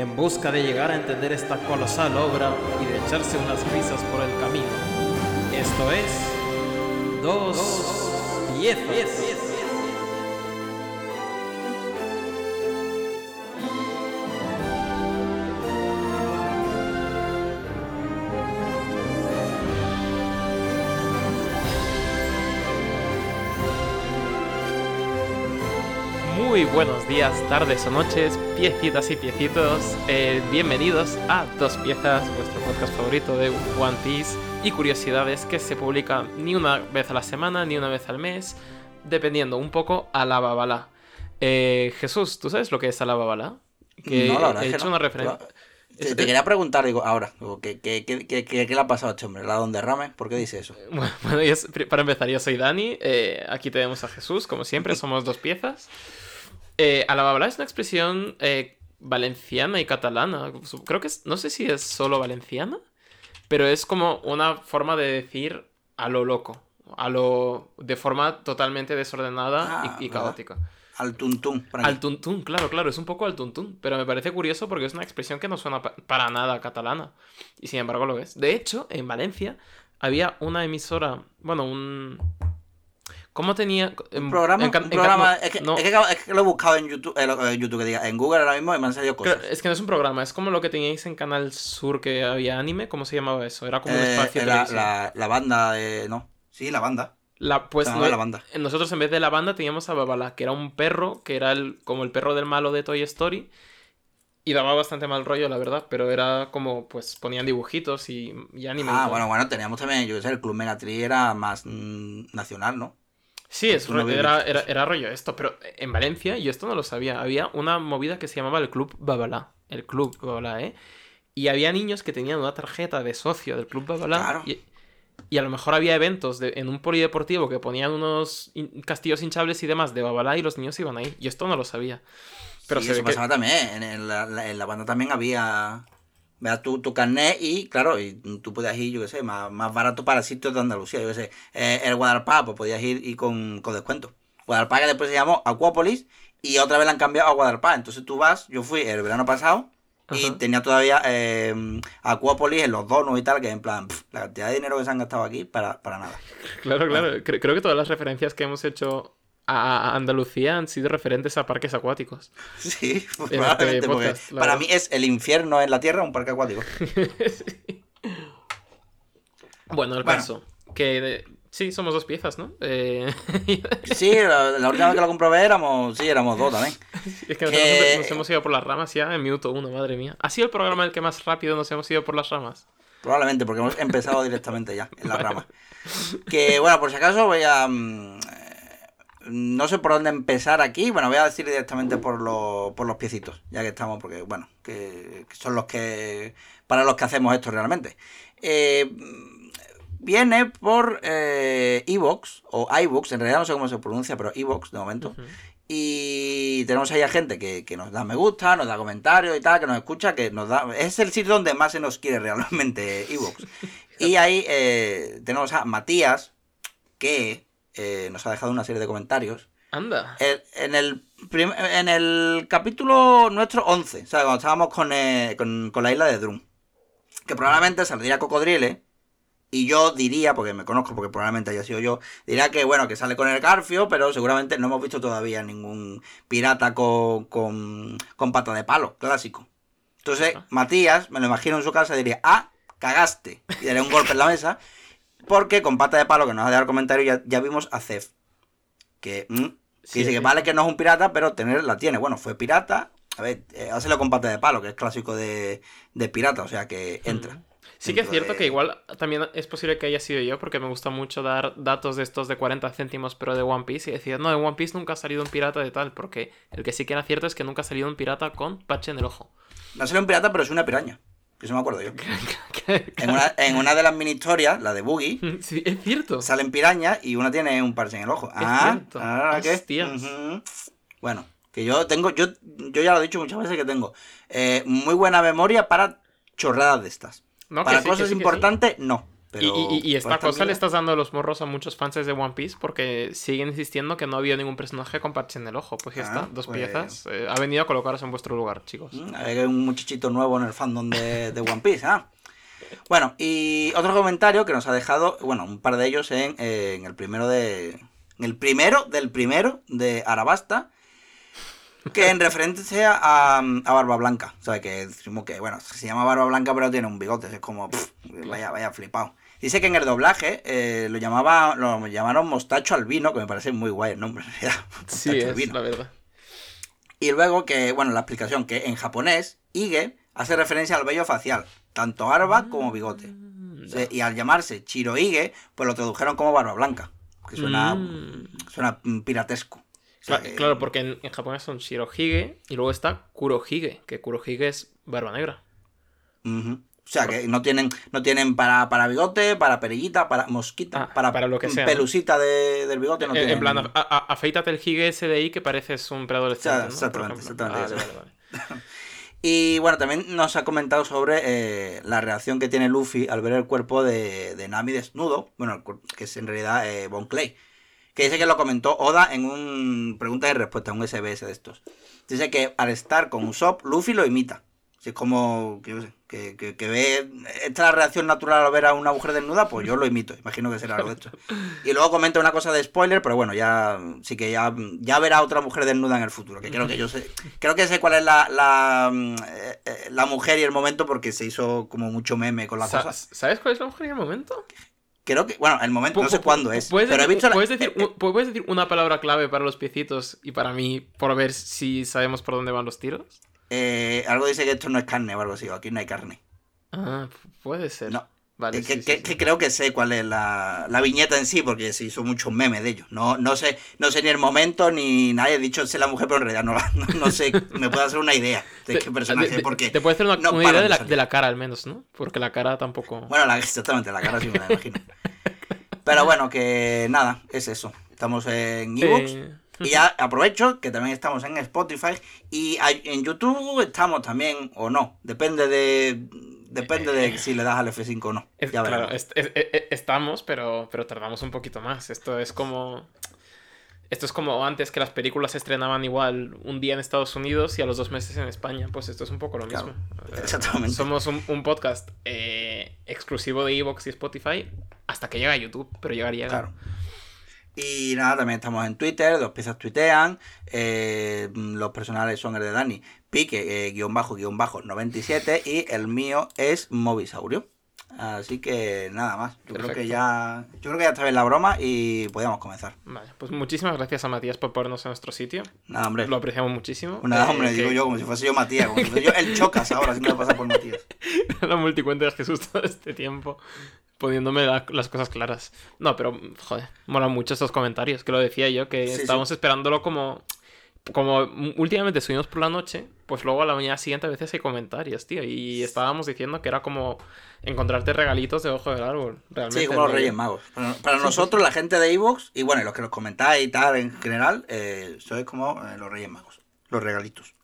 en busca de llegar a entender esta colosal obra y de echarse unas risas por el camino. Esto es Dos Piezas. Muy buenos días, tardes o noches, piecitas y piecitos. Eh, bienvenidos a Dos Piezas, vuestro podcast favorito de One Piece y curiosidades que se publica ni una vez a la semana ni una vez al mes, dependiendo un poco a la babala. Eh, Jesús, ¿tú sabes lo que es a la babala? Que No, la verdad he es que hecho no. una referencia. Te, te quería preguntar, digo, ahora, digo, ¿qué, qué, qué, qué, qué- qué le ha pasado a este hombre? ¿La don derrame? ¿Por qué dice eso? Bueno, bueno, yo- para empezar, yo soy Dani. eh, aquí tenemos a Jesús, como siempre, somos dos piezas. Eh, a la babala es una expresión eh, valenciana y catalana. Creo que es, no sé si es solo valenciana, pero es como una forma de decir a lo loco, a lo de forma totalmente desordenada Ah, y, y ¿verdad? caótica. Al tuntún. Al tuntún, claro, claro, es un poco al tuntún, pero me parece curioso porque es una expresión que no suena pa- para nada catalana y sin embargo lo es. De hecho, en Valencia había una emisora, bueno, un... ¿Cómo tenía? en- Un programa, en ca- un en ca- programa no, es, que, no, es, que, es que lo he buscado en YouTube, eh, lo- en YouTube que diga, en Google ahora mismo y me han salido cosas. es que no es un programa, es como lo que teníais en Canal Sur que había anime, ¿cómo se llamaba eso? Era como un Eh, espacio de la, la, la banda de... No, sí, la banda. La, pues no- La Banda. nosotros en vez de la banda teníamos a Babala, que era un perro, que era el, como el perro del malo de Toy Story. Y daba bastante mal rollo, la verdad, pero era como, pues ponían dibujitos y, y anime. Ah, bueno, bueno, teníamos también, yo qué sé, el Club Megatri era más mm, nacional, ¿no? Sí, es, no ro- vives era, era, era rollo esto, pero en Valencia, yo esto no lo sabía, había una movida que se llamaba el Club Babalá. El Club Babalá, ¿eh? Y había niños que tenían una tarjeta de socio del Club Babalá. Claro. Y, y a lo mejor había eventos de- en un polideportivo que ponían unos castillos hinchables y demás de Babalá y los niños iban ahí. Yo esto no lo sabía. Pero sí, se eso ve que- pasaba también. En, en la, la- en la banda también había... Veas tu, tu carnet y, claro, y tú podías ir, yo qué sé, más, más barato para sitios de Andalucía. Yo qué sé, eh, el Guadalajara, pues podías ir y con, con descuento. Guadalajara que después se llamó Acuópolis y otra vez la han cambiado a Guadalajara. Entonces tú vas, yo fui el verano pasado y Ajá. tenía todavía eh, Acuópolis en los donos y tal, que en plan, la cantidad de dinero que se han gastado aquí para, para nada. Claro, claro. Cre- Creo que todas las referencias que hemos hecho a Andalucía han sido referentes a parques acuáticos. Sí, pues En probablemente, este porque podcast, para verdad. mí es el infierno en la tierra un parque acuático. Bueno, el Bueno. caso. Que sí, somos dos piezas, ¿no? Eh, Sí, la, la última vez que lo comprobé éramos, sí, éramos dos también. es que nos, Que- hemos, nos hemos ido por las ramas ya en minuto uno, madre mía. ¿Ha sido el programa el que más rápido nos hemos ido por las ramas? Probablemente, porque hemos empezado directamente ya, en la rama. Que bueno, por si acaso voy a... No sé por dónde empezar aquí. Bueno, voy a decir directamente por, los por los piecitos, ya que estamos, porque bueno, que, son los que... Para los que hacemos esto realmente. Eh, viene por eh, Evox, o iVoox, en realidad no sé cómo se pronuncia, pero Evox de momento. Y tenemos ahí a gente que, que nos da me gusta, nos da comentarios y tal, que nos escucha, que nos da... Es el sitio donde más se nos quiere realmente Evox. y ahí eh, tenemos a Matías, que eh, nos ha dejado una serie de comentarios. Anda. En, el prim- en el capítulo nuestro 11, o sea, cuando estábamos con, eh, con, con la isla de Drum, que probablemente saldría Cocodrile, y yo diría, porque me conozco, porque probablemente haya sido yo, diría que bueno, que sale con el Garfio, pero seguramente no hemos visto todavía ningún pirata con, con, con pata de palo, clásico. Entonces. Matías, me lo imagino en su casa, diría, ah, cagaste, y daría un golpe en la mesa, porque con pata de palo, que nos ha dado el comentario, ya, ya vimos a Cef, que, mm, que Sí, dice que sí. vale que no es un pirata, pero tener la tiene. Bueno, fue pirata, a ver, eh, hácelo con pata de palo, que es clásico de, de pirata, o sea que entra. Sí que es cierto de- que igual también es posible que haya sido yo, porque me gusta mucho dar datos de estos de 40 céntimos, pero de One Piece, y decir, no, de One Piece nunca ha salido un pirata de tal, porque el que sí que era cierto es que nunca ha salido un pirata con parche en el ojo. No será un pirata, pero es una piraña. Que eso me acuerdo yo. en, una, en una de las mini historias, la de Boogie, Sí, es cierto. salen pirañas y una tiene un parche en el ojo. ah, cierto. ah, ¿qué? Ujú. Bueno, que yo tengo, yo, yo ya lo he dicho muchas veces que tengo eh, muy buena memoria para chorradas de estas. No, para sí, cosas sí. importantes, no. Pero Y, y- y esta cosa le estás dando los morros a muchos fans de One Piece porque siguen insistiendo que no había ningún personaje con parche en el ojo. Pues ya Ah, está, dos pues- piezas. Eh, ha venido a colocaros en vuestro lugar, chicos. Mm, Hay un muchachito nuevo en el fandom de, de One Piece, ¿ah? Bueno, y otro comentario que nos ha dejado, bueno, un par de ellos en, eh, en el primero de. En el primero del primero de Arabasta. Que en referencia a, a Barba Blanca. O sea, que decimos que, bueno, se llama Barba Blanca, pero tiene un bigote. Es como, pff, vaya, vaya flipado. Dice que en el doblaje eh, lo llamaba, lo llamaron Mostacho Albino, que me parece muy guay el nombre. en realidad, Sí, es Albino. la verdad. Y luego que, bueno, la explicación que en japonés, Ige hace referencia al vello facial, tanto barba como bigote. Se- y al llamarse Chirohige, pues lo tradujeron como barba blanca. Que suena, Mm. suena piratesco. O sea, que- Claro, porque en, en japonés son Shirohige y luego está Kurohige, que Kurohige es barba negra. O sea, que no tienen, no tienen para, para bigote, para perillita, para mosquita, Ah, para, para lo que sea, pelusita de- del bigote. No en, plan, a- a- afeítate el hige ese de ahí que pareces un preadolescente, ¿no? Por exactamente, ejemplo. exactamente Vale, eso. vale, vale. Y bueno, también nos ha comentado sobre eh, la reacción que tiene Luffy al ver el cuerpo de, de Nami desnudo, bueno, que es en realidad eh, Bon Clay, que dice que lo comentó Oda en un pregunta y respuesta, un SBS de estos. Dice que al estar con Usopp, Luffy lo imita. Si es como, que, yo sé, que, que, que ve, esta reacción natural al ver a una mujer desnuda, pues yo lo imito, imagino que será algo de esto. Y luego comenta una cosa de spoiler, pero bueno, ya sí que ya, ya verá otra mujer desnuda en el futuro, que creo que yo sé, creo que sé cuál es la, la, mm, eh, eh, la mujer y el momento porque se hizo como mucho meme con la Sa- cosa. ¿Sabes cuál es la mujer en el momento? Creo que, bueno, el momento, no sé cuándo es, ¿Puedes pero he decir, visto la- puedes, decir, eh, puedes decir una palabra clave para los piecitos y para mí, por ver si sabemos por dónde van los tiros? eh, algo dice que esto no es carne o algo así, o aquí no hay carne. Ah, puede ser. No. Vale, Eh, que, sí, sí, que- sí. creo que sé cuál es la, la viñeta en sí, porque se hizo muchos memes de ellos. No, no, sé, no sé ni el momento ni nadie ha dicho sé la mujer, pero en realidad no, no, no sé, me puedo hacer una idea de qué personaje, te- porque... Te puede hacer una, no una idea de de la, de la cara al menos, ¿no? Porque la cara tampoco... Bueno, la, exactamente, la cara sí me la imagino. Pero bueno, que nada, es eso. Estamos en ebooks. Eh, Y ya aprovecho que también estamos en Spotify y en YouTube estamos también o no. Depende de depende de si le das al F5 o no. es- ya claro, es- es- estamos, pero, pero tardamos un poquito más. Esto es como... Esto es como antes que las películas se estrenaban igual un día en Estados Unidos y a los dos meses en España. Pues esto es un poco lo mismo. Eh, exactamente. Somos un, un podcast eh, exclusivo de Evox y Spotify hasta que llega a YouTube, pero llegar llega. Claro. Y nada, también estamos en Twitter, dos piezas tuitean. eh, los personales son el de Dani, pique, eh, guion bajo, guion bajo, 97. Y el mío es Movisaurio. Así que nada más. Yo creo que ya. Yo creo que ya está bien la broma y podemos comenzar. Vale, pues muchísimas gracias a Matías por ponernos en nuestro sitio. Nada, hombre. Lo apreciamos muchísimo. Nada, Eh, hombre, que- digo yo, como si fuese yo Matías, como si fuese yo el chocas ahora, si me pasa por Matías. la multicuenta de Jesús todo este tiempo poniéndome la- las cosas claras. No, pero joder, molan mucho estos comentarios, que lo decía yo, que Sí, estábamos esperándolo como como últimamente subimos por la noche, pues luego a la mañana siguiente a veces hay comentarios, tío, y estábamos diciendo que era como encontrarte regalitos debajo del árbol, realmente. Sí, como los. Reyes Magos. Para, para nosotros, la gente de Evox, y bueno, y los que los comentáis y tal en general, eh, sois como eh, los Reyes Magos. Los regalitos.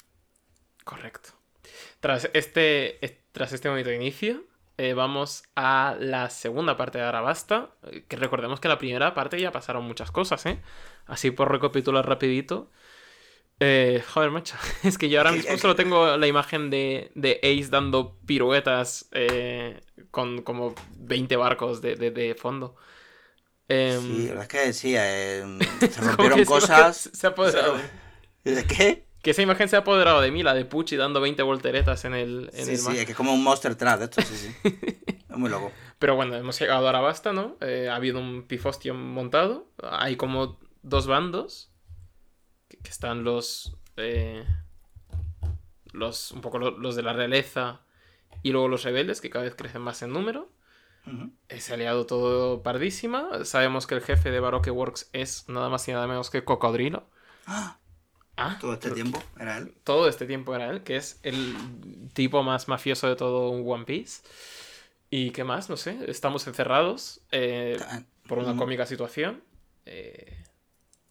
Correcto. Tras este, es- tras este bonito inicio, eh, vamos a la segunda parte de Arabasta. eh, Que recordemos que la primera parte ya pasaron muchas cosas, ¿eh? Así por recapitular rapidito. Eh, joder, macho. Es que yo ahora mismo solo tengo la imagen de, de Ace dando piruetas eh, con como 20 barcos de, de- de fondo. Em, Sí, la verdad es que sí, se rompieron cosas. Se ha apoderado. ¿De qué? Que esa imagen se ha apoderado de mí, la de Pucci dando 20 volteretas en el, en Sí, el sí, mar. es que es como un Monster Trap esto, sí, sí. Es muy loco. Pero bueno, hemos llegado a Arabasta, ¿no? Eh, ha habido un pifostio montado. Hay como dos bandos. Que, que están los. eh, los. Un poco lo- los de la realeza. Y luego los rebeldes, que cada vez crecen más en número. Ujú. Eh, Se ha liado todo pardísima. Sabemos que el jefe de Baroque Works es nada más y nada menos que Cocodrilo. ¡Ah! Ah, Todo este tiempo era él. todo este tiempo era él, que es el tipo más mafioso de todo un One Piece. ¿Y qué más? No sé. Estamos encerrados eh, por una Mm. cómica situación. eh,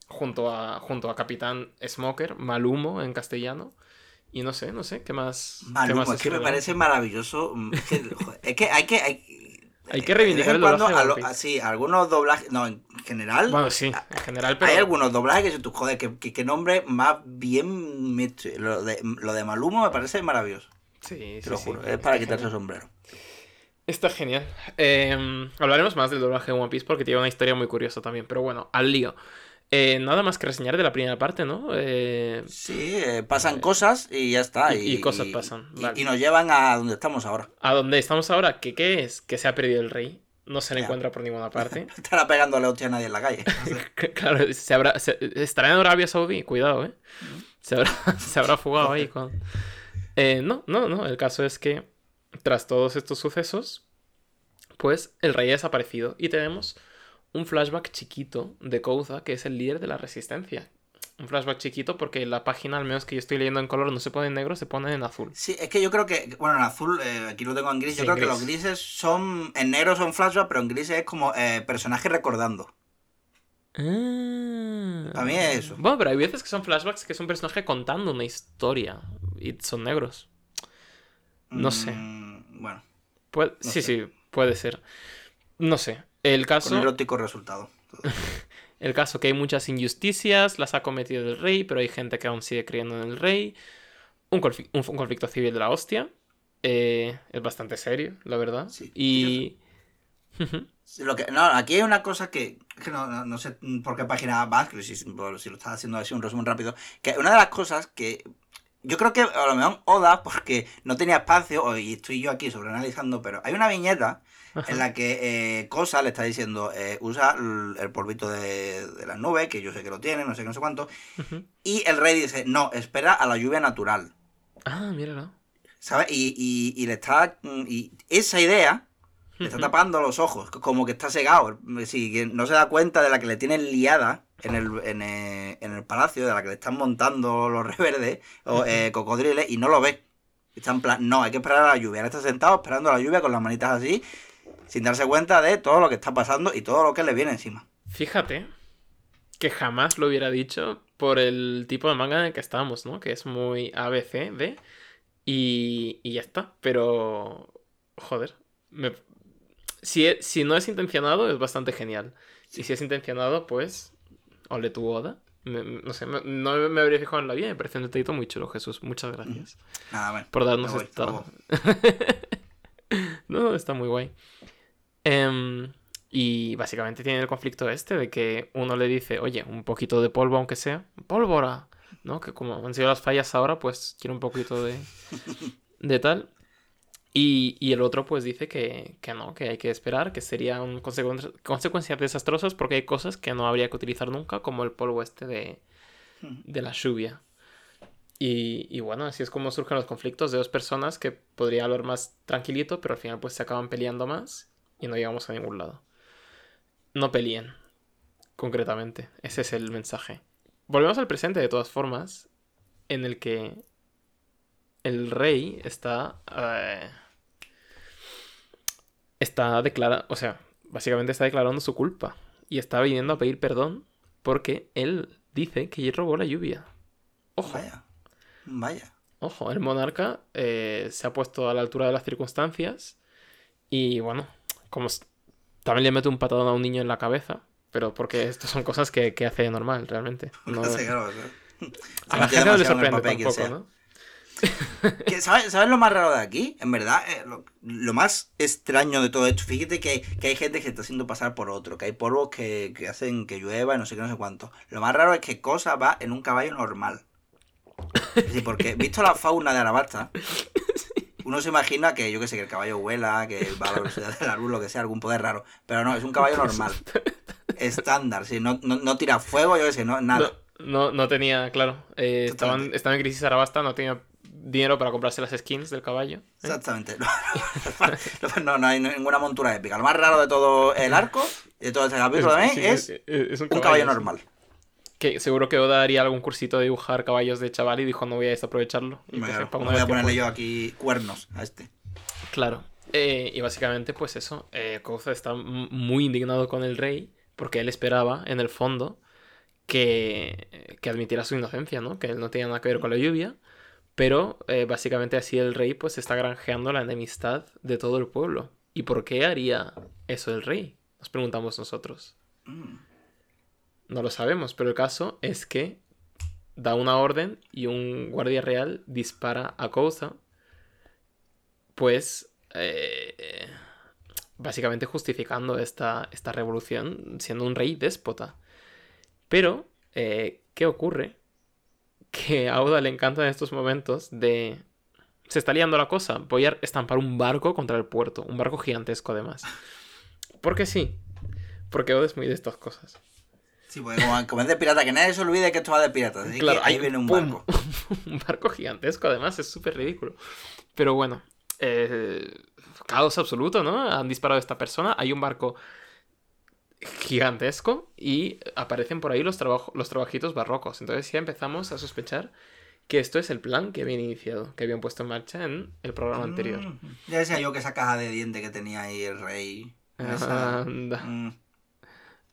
junto, a, junto a Capitán Smoker, Malumo en castellano. Y no sé, no sé, ¿qué más? qué Maluma, más es que me parece maravilloso. mm, Es que, joder, es que hay que. Hay, Hay que reivindicar el doblaje a lo- sí, algunos doblajes. No, en general. Bueno, sí, en general, pero... Hay algunos doblajes que tú, joder, que, que, que nombre más bien. Lo de, lo de Maluma me parece maravilloso. Sí, Te sí, lo sí, juro. es para quitarse el sombrero. Está genial. Eh, hablaremos más del doblaje de One Piece porque tiene una historia muy curiosa también. Pero bueno, al lío. Eh, nada más que reseñar de la primera parte, ¿no? Eh, Sí, eh, pasan cosas y ya está. Y- y cosas pasan, y- vale. y nos llevan a donde estamos ahora. a dónde estamos ahora, ¿qué, qué es? Que se ha perdido el rey. No se le Ya. encuentra por ninguna parte. Estará pegándole hostia a nadie en la calle. claro, se habrá, se- estará en Arabia Saudí, cuidado, ¿eh? Se habrá, se habrá fugado ahí con... No, no, no. El caso es que tras todos estos sucesos, pues el rey ha desaparecido y tenemos un flashback chiquito de Kouza, que es el líder de la resistencia. Un flashback chiquito porque la página, al menos que yo estoy leyendo en color, no se pone en negro, se pone en azul. Sí, es que yo creo que, bueno, en azul, eh, aquí lo tengo en gris, yo creo que gris. los grises son, en negro son flashbacks, pero en grises es como eh, personaje recordando. Ah. Para mí es eso. Bueno, pero hay veces que son flashbacks que es un personaje contando una historia y son negros. No sé. Mm, Bueno, No sí, sé. sí, puede ser. No sé. El con caso, erótico resultado. el caso que hay muchas injusticias, las ha cometido el rey, pero hay gente que aún sigue creyendo en el rey. Un, confi- un- conflicto civil de la hostia. Eh, es bastante serio, la verdad. Sí, y... Lo que, no, aquí hay una cosa que, que no, no- no sé por qué página vas, si, si lo estás haciendo así un resumen rápido, que una de las cosas que yo creo que a lo mejor Oda, porque no tenía espacio, y estoy yo aquí sobreanalizando, pero hay una viñeta en la que eh, Cosa le está diciendo, eh, usa el, polvito de, de las nubes, que yo sé que lo tiene, no sé qué, no sé cuánto, y el rey dice, no, espera a la lluvia natural. Ah, míralo. ¿Sabes? Y, y, y le está. mm, Y esa idea le está tapando los ojos, como que está cegado. Que no se da cuenta de la que le tienen liada en el, en el, en el palacio, de la que le están montando los reverdes o eh, cocodriles, y no lo ve. Está en plan, no, hay que esperar a la lluvia. Él está sentado esperando a la lluvia con las manitas así, sin darse cuenta de todo lo que está pasando y todo lo que le viene encima. Fíjate que jamás lo hubiera dicho por el tipo de manga en el que estamos, ¿no? Que es muy ABC, D, y, y ya está. Pero, joder, me- si, e- si no es intencionado es bastante genial. Y si es intencionado, pues, ole tu Oda. Me- no sé, me- no me habría fijado en la vida, me parece un detallito muy chulo, Jesús. Muchas gracias Nada, bueno. por darnos voy, esta... no, está muy guay. Em, y básicamente tiene el conflicto este de que uno le dice, oye, un poquito de polvo aunque sea, pólvora, ¿no? Que como han sido las fallas ahora, pues quiero un poquito de, de tal. Y, y el otro pues dice que, que no, que hay que esperar, que serían consecu- consecuencias desastrosas porque hay cosas que no habría que utilizar nunca, como el polvo este de, de la lluvia. Y, y bueno, así es como surgen los conflictos de dos personas que podría hablar más tranquilito, pero al final pues se acaban peleando más y no llegamos a ningún lado. No peleen, concretamente. Ese es el mensaje. Volvemos al presente de todas formas, en el que el rey está... eh, está declarando, o sea, básicamente está declarando su culpa y está viniendo a pedir perdón porque él dice que robó la lluvia. Ojo. Vaya. Vaya. Ojo, el monarca eh, se ha puesto a la altura de las circunstancias y bueno, como también le mete un patadón a un niño en la cabeza, pero porque estas son cosas que, que hace normal realmente. No- Sí, claro, claro. a la gente no le sorprende tampoco. ¿no? Que, ¿sabes, ¿Sabes lo más raro de aquí? En verdad, eh, lo, lo más extraño de todo esto, fíjate que, que hay gente que se está haciendo pasar por otro, que hay polvos que, que hacen que llueva y no sé qué, no sé cuánto. Lo más raro es que Cosa va en un caballo normal. Sí, porque visto la fauna de Arabasta, uno se imagina que, yo qué sé, que el caballo vuela, que va a la velocidad de la luz, lo que sea, algún poder raro. Pero no, es un caballo normal. Estándar, sí, no, no, no tira fuego, yo qué sé, no, nada. No, no, no tenía, claro, eh, estaban, en crisis Arabasta, no tenía dinero para comprarse las skins del caballo. ¿eh? Exactamente. No, no, no hay ninguna montura épica. Lo más raro de todo el arco, de todo este capítulo también, Sí, es es un un caballo normal. Que seguro que Oda haría algún cursito de dibujar caballos de chaval y dijo no voy a desaprovecharlo. Y para una voy a ponerle yo aquí cuernos a este. Claro. Eh, y básicamente, pues eso, eh, Kouza está muy indignado con el rey porque él esperaba, en el fondo, que, que admitiera su inocencia, ¿no? Que él no tenía nada que ver con la lluvia, pero eh, básicamente así el rey pues está granjeando la enemistad de todo el pueblo. ¿Y por qué haría eso el rey? Nos preguntamos nosotros. Mm. No lo sabemos, pero el caso es que da una orden y un guardia real dispara a Kouza, pues eh, básicamente justificando esta, esta revolución siendo un rey déspota. Pero, eh, ¿qué ocurre? Que a Oda le encantan estos momentos de... Se está liando la cosa. Voy a estampar un barco contra el puerto. Un barco gigantesco además. Porque sí. Porque Oda es muy de estas cosas. Sí, porque como, como es de pirata, que nadie se olvide que esto va de piratas. Así Claro, que ahí hay- viene un ¡pum! barco. un barco gigantesco, además, es súper ridículo. Pero bueno, eh, caos absoluto, ¿no? Han disparado a esta persona, hay un barco gigantesco y aparecen por ahí los, trabajo- los trabajitos barrocos. Entonces ya empezamos a sospechar que esto es el plan que habían iniciado, que habían puesto en marcha en el programa anterior. Mm. Ya decía yo que esa caja de diente que tenía ahí el rey. esa- Anda, Mm.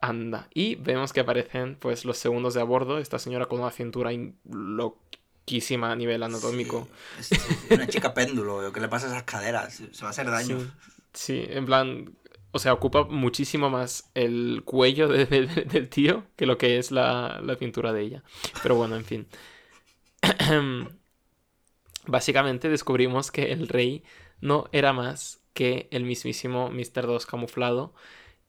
Anda. Y vemos que aparecen pues los segundos de a bordo, esta señora con una cintura in- loquísima a nivel anatómico. Sí, es- es una chica péndulo, ¿qué le pasa a esas caderas? Se se va a hacer daño. Sí, sí, en plan, o sea, ocupa muchísimo más el cuello de- de- de- del tío que lo que es la, la cintura de ella. Pero bueno, en fin. Básicamente descubrimos que el rey no era más que el mismísimo Mr. 2 camuflado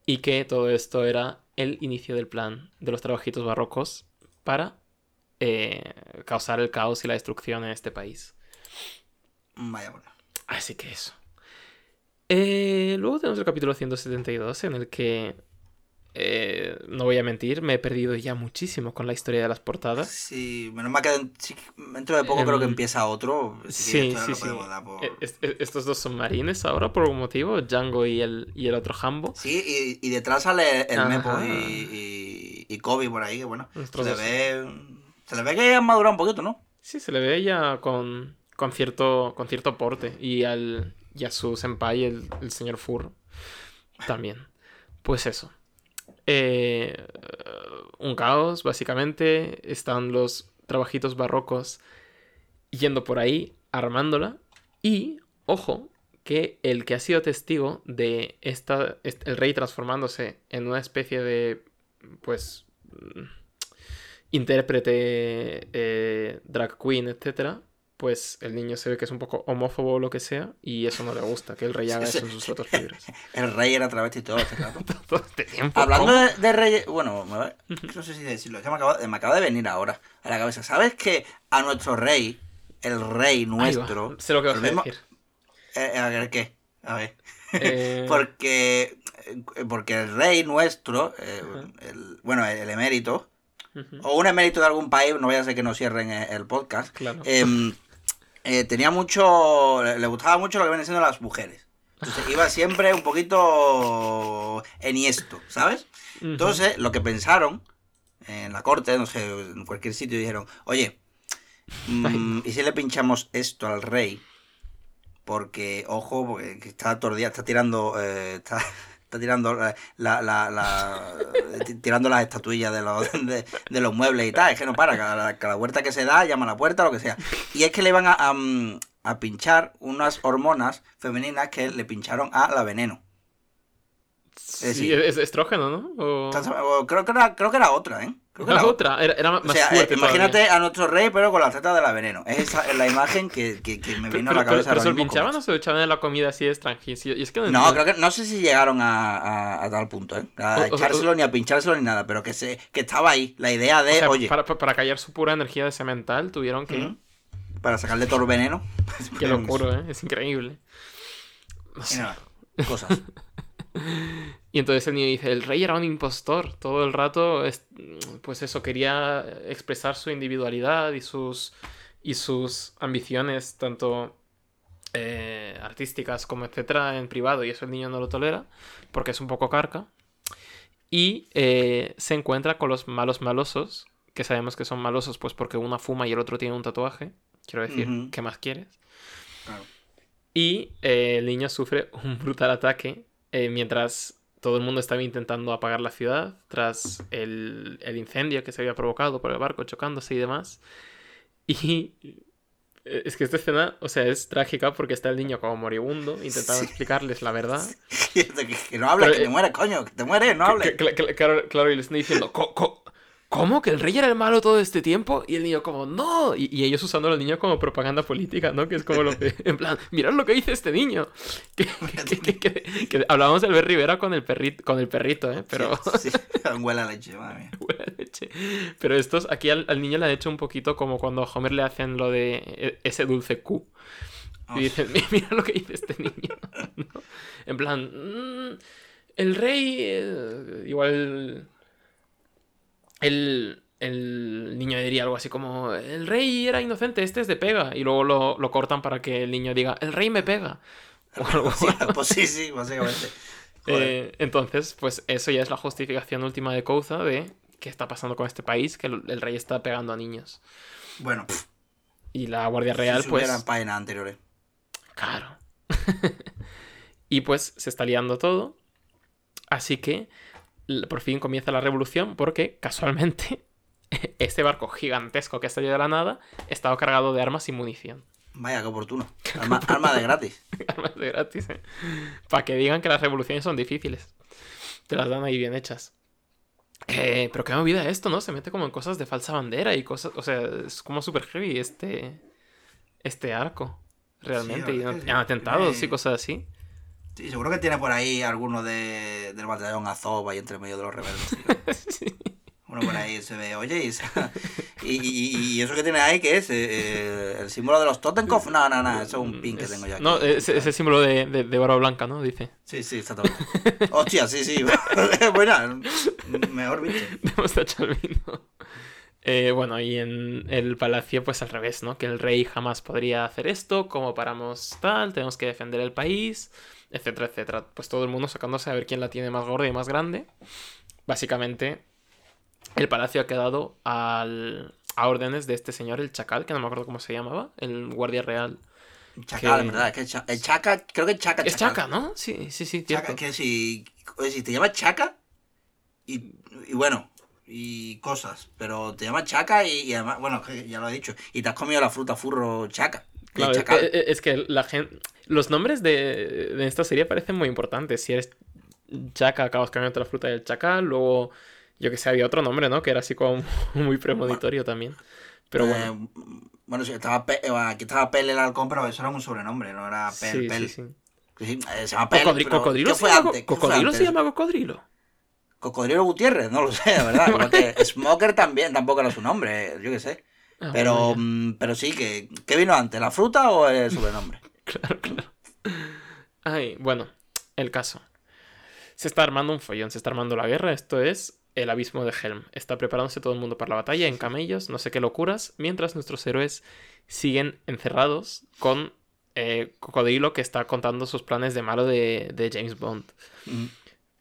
y que todo esto era el inicio del plan de los trabajitos barrocos para eh, causar el caos y la destrucción en este país. Vaya, bueno. Así que eso. Eh, luego tenemos el capítulo 172 en el que, eh, no voy a mentir, me he perdido ya muchísimo con la historia de las portadas. Sí, menos mal que dentro de poco creo que Em, empieza otro. Sí, ya sí, sí. por- es- es- estos dos son marines ahora por algún motivo, Django y el, y el otro Hambo. Sí, y, y detrás sale el Ajá. Mepo y, y, y Kobe por ahí, que bueno, se le ve... Se le ve que han madurado un poquito, ¿no? Sí, se le ve ya con, con, cierto, con cierto porte. Y, al, y a su senpai, el, el señor Fur, también. Pues eso. Eh, un caos, básicamente. Están los trabajitos barrocos yendo por ahí, armándola. Y, ojo, que el que ha sido testigo de esta, est- el rey transformándose en una especie de, pues, mm, intérprete, eh, drag queen, etcétera, pues el niño se ve que es un poco homófobo o lo que sea, y eso no le gusta, que el rey haga Sí, eso en sus otros libros. El rey era travesti todo este rato. Todo este tiempo. Hablando ¿cómo? de, de reyes, bueno, no sé si decirlo, es que me acaba, me acaba de venir ahora a la cabeza. ¿Sabes que a nuestro rey, el rey nuestro, Sé lo que vas a mismo- decir. eh, a ver qué? A ver. Eh, porque, eh, porque el rey nuestro, eh, el- bueno, el emérito, o un emérito de algún país, no vaya a ser que nos cierren el, el podcast, Claro. Eh, tenía mucho, le gustaba mucho lo que vienen siendo las mujeres. Entonces iba siempre un poquito enhiesto, ¿sabes? Entonces, lo que pensaron en la corte, no sé, en cualquier sitio, dijeron, oye, mm, ¿y si le pinchamos esto al rey? Porque, ojo, porque que está todo el día, está tirando, eh, está, está tirando eh, la, la, la- ti- tirando las estatuillas de los, de, de los muebles y tal, es que no para, cada, cada vuelta que se da, llama a la puerta, lo que sea. Y es que le iban a, a, mm, a pinchar unas hormonas femeninas que le pincharon a la veneno. Sí, es estrógeno, ¿no? O creo, que era, creo que era otra, ¿eh? Creo que La otra, era, era O más sea, eh, fuerte imagínate todavía. a nuestro rey, pero con la teta de la veneno. Es esa es la imagen que, que, que me Pero, vino a la cabeza pero ¿se lo pinchaban o se lo echaban en la comida así extranjera? Y es que no, No, creo que no sé si llegaron a, a- a tal punto, ¿eh? A O- o- echárselo ni a pinchárselo ni nada, pero que se que estaba ahí. La idea de, sea, oye, para, para- callar su pura energía de semental tuvieron que... Para sacarle todo el veneno. Qué locura, ¿eh? Es increíble. No Y sé. nada, cosas. Y entonces el niño dice, el rey era un impostor. Todo el rato, es- pues eso, quería expresar su individualidad y sus, y sus ambiciones, tanto eh, artísticas como etcétera, en privado. Y eso el niño no lo tolera, porque es un poco carca. Y eh, se encuentra con los malos malosos, que sabemos que son malosos, pues porque una fuma y el otro tiene un tatuaje. Quiero decir. ¿qué más quieres? Claro. Y eh, el niño sufre un brutal ataque mientras todo el mundo estaba intentando apagar la ciudad tras el, el incendio que se había provocado por el barco chocándose y demás. Y eh, es que esta escena, o sea, es trágica porque está el niño como moribundo intentando Sí. explicarles la verdad. que, no habla, Pero, que te eh, mueres, coño, que te mueres, no cla- claro, claro, y le están diciendo, "Co- co- ¿cómo? ¿Que el rey era el malo todo este tiempo? Y el niño como, no. Y, y ellos usando al niño como propaganda política, ¿no? Que es como lo que, en plan, mirad lo que dice este niño. Que, que- que- que- hablábamos de Albert Rivera con el, perrito, con el perrito, ¿eh? Pero... Sí, sí, huele a leche, madre mía. Buena leche. Pero estos, aquí al, al niño le han hecho un poquito como cuando a Homer le hacen lo de e- ese dulce Q. Y dicen, "Mi- mira lo que dice este niño. ¿no? En plan, "Mm, el rey. eh, igual. El, el niño diría algo así como: El rey era inocente, este es de pega. Y luego lo, lo cortan para que el niño diga: El rey me pega. O algo Sí, pues sí, sí, básicamente. Eh, entonces, pues eso ya es la justificación última de Kouza de qué está pasando con este país, que el, el rey está pegando a niños. bueno, pff, Y la Guardia si Real, se pues. páginas anteriores. Claro. y pues se está liando todo. Así que por fin comienza la revolución porque casualmente este barco gigantesco que ha salido de la nada estaba cargado de armas y munición. Vaya, qué oportuno. Arma, arma de gratis. Armas de gratis, ¿eh? Para que digan que las revoluciones son difíciles. Te las dan ahí bien hechas. Eh, pero qué movida esto, ¿no? Se mete como en cosas de falsa bandera y cosas... O sea, es como super heavy este... Este arco. Realmente. Sí, y en- en atentados y cosas así. Sí, seguro que tiene por ahí alguno de, del batallón Azov ahí entre medio de los rebeldes. Sí. Uno por ahí se ve, oye, y, y, y- y eso que tiene ahí, ¿qué es? Eh, eh, ¿El símbolo de los Totenkopf? No, no, no, eso es un pin que tengo yo aquí. No, es, es el símbolo de, de, de barba blanca, ¿no? Dice. Sí, sí, exactamente. Hostia, sí, sí. Buena, mejor bicho. Eh, bueno, y en el palacio, pues al revés, ¿no? Que el rey jamás podría hacer esto, cómo paramos tal, tenemos que defender el país, etcétera, etcétera. Pues todo el mundo sacándose a ver quién la tiene más gorda y más grande. Básicamente, el palacio ha quedado al, a órdenes de este señor, el chacal, que no me acuerdo cómo se llamaba, el guardia real. Chacal, Que- ¿verdad? Que el cha- el Chaca, creo que el Chaca. Es Chaca, ¿no? Sí, sí, sí, Chaca, cierto. que si, si te llamas Chaca, y, y bueno, y cosas, pero te llamas Chaca y, y además, bueno, ya lo he dicho, y te has comido la fruta furro Chaca. Claro, eh, eh, es que la gente. Los nombres de, de esta serie parecen muy importantes. Si eres Chaka, acabas cambiando la fruta del chacal. Luego, yo que sé, había otro nombre, ¿no? Que era así como muy premonitorio también. Pero bueno. Eh, bueno, sí, estaba Pe- eh, aquí estaba Pel el halcón, pero eso era un sobrenombre, no era Pel, sí, Pel. sí, sí. Eh, se llama Pel. Cocodri- pero ¿Cocodrilo, ¿Qué se fue llama, antes? ¿Qué fue ¿Cocodrilo se llama cocodrilo? Cocodrilo Gutiérrez, no lo sé, de verdad. Smoker también, tampoco era su nombre, yo qué sé. Ah, Pero, bueno, mm, pero sí, que ¿qué vino antes, la fruta o el sobrenombre? Claro, claro. Ay, bueno, el caso. Se está armando un follón, se está armando la guerra. Esto es el abismo de Helm. Está preparándose todo el mundo para la batalla en camellos, no sé qué locuras, mientras nuestros héroes siguen encerrados con eh, Cocodrilo que está contando sus planes de malo de, de James Bond. Mm.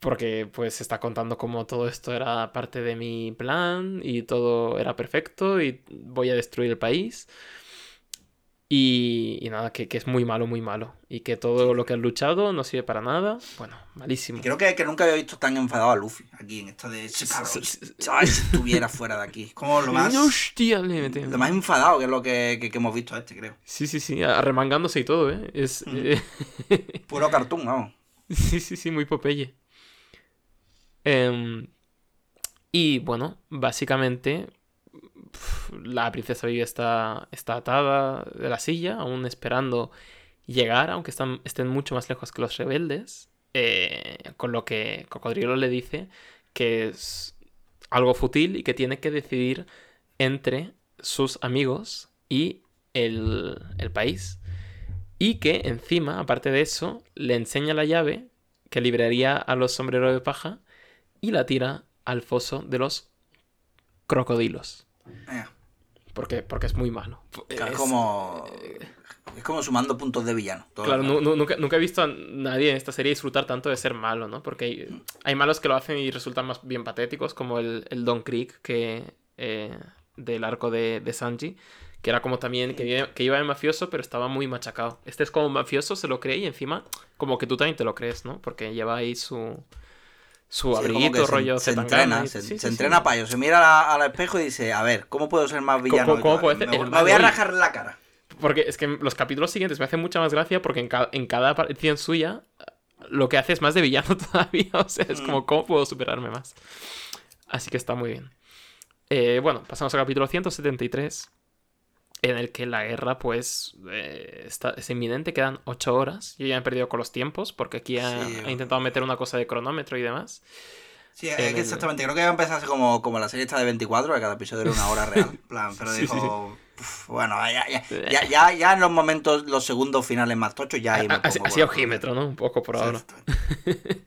Porque pues está contando cómo todo esto era parte de mi plan y todo era perfecto y voy a destruir el país. Y, y nada, que, que es muy malo, muy malo. Y que todo lo que han luchado no sirve para nada. Bueno, malísimo. Creo que, que nunca había visto tan enfadado a Luffy aquí en esto de. Ay, si estuviera fuera de aquí. Como lo más, Hostia, le lo más enfadado que es lo que, hemos visto este, creo. Sí, sí, sí, arremangándose y todo, ¿eh? Es, Mm. eh, Puro cartoon, vamos. Sí, sí, sí, muy Popeye. Em, y bueno, básicamente la princesa Vivi está, atada de la silla, aún esperando llegar, aunque están, estén mucho más lejos que los rebeldes. eh, con lo que Cocodrilo le dice que es algo fútil y que tiene que decidir entre sus amigos y el, el país. Y que encima, aparte de eso, le enseña la llave que libraría a los sombreros de paja y la tira al foso de los crocodilos. Eh, Porque, porque es muy malo. claro, es como. Es como sumando puntos de villano. Claro, nunca, nunca he visto a nadie en esta serie disfrutar tanto de ser malo, ¿no? Porque hay, hay malos que lo hacen y resultan más bien patéticos, como el, el Don Creek, que eh, del arco de, de Sanji, que era como también que, que iba de mafioso, pero estaba muy machacado. Este es como mafioso, se lo cree y encima como que tú también te lo crees, ¿no? Porque lleva ahí su, su Sí, abriguito, se- rollo se, Zetangana entrena, se, sí, se entrena para ello. Se mira a- al espejo y dice, a ver, ¿cómo puedo ser más villano? Me, voy a rajar la cara. Porque es que los capítulos siguientes me hace mucha más gracia porque en, ca- en cada aparición suya lo que hace es más de villano todavía. O sea, es Mm. como, ¿cómo puedo superarme más? Así que está muy bien. Eh, bueno, pasamos al capítulo 173, en el que la guerra, pues, eh, está, es inminente. Quedan 8 horas. Yo ya he perdido con los tiempos porque aquí ha, Sí. ha intentado meter una cosa de cronómetro y demás. Sí, es que el- exactamente. Creo que iba a empezar como, como la serie esta de 24, que cada episodio era una hora real. plan, pero Sí, dijo, "Uf, bueno, ya, ya, ya, ya, en los momentos, los segundos finales más tochos, ya ahí me Ha- ha- pongo Así con- ojímetro, ¿no? Un poco por Sí, ahora.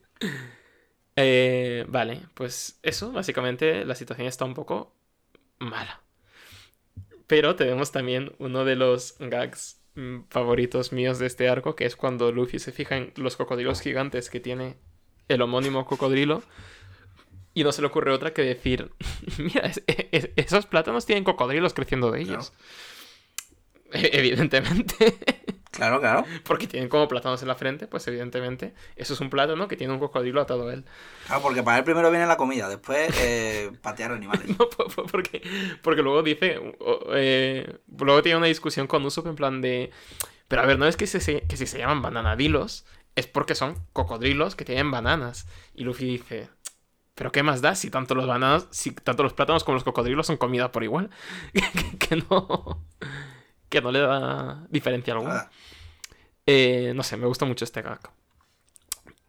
Eh, vale, pues eso, básicamente la situación está un poco mala. Pero tenemos también uno de los gags mm, favoritos míos de este arco, que es cuando Luffy se fija en los cocodrilos gigantes que tiene el homónimo cocodrilo. Y no se le ocurre otra que decir, mira, es- es- esos plátanos tienen cocodrilos creciendo de ellos. E- Evidentemente. Claro, claro. Porque tienen como plátanos en la frente, pues evidentemente eso es un plátano que tiene un cocodrilo atado a él. Claro, porque para él primero viene la comida, después eh, patear animales. No, po- po- porque, porque luego dice, eh, luego tiene una discusión con Usopp en plan de, pero a ver, no es que, se, que si se llaman bananadilos, es porque son cocodrilos que tienen bananas. Y Luffy dice, pero ¿qué más da si tanto los si tanto los plátanos como los cocodrilos son comida por igual? que, que no, que no le da diferencia alguna. Nada. Eh, no sé, me gusta mucho este gag.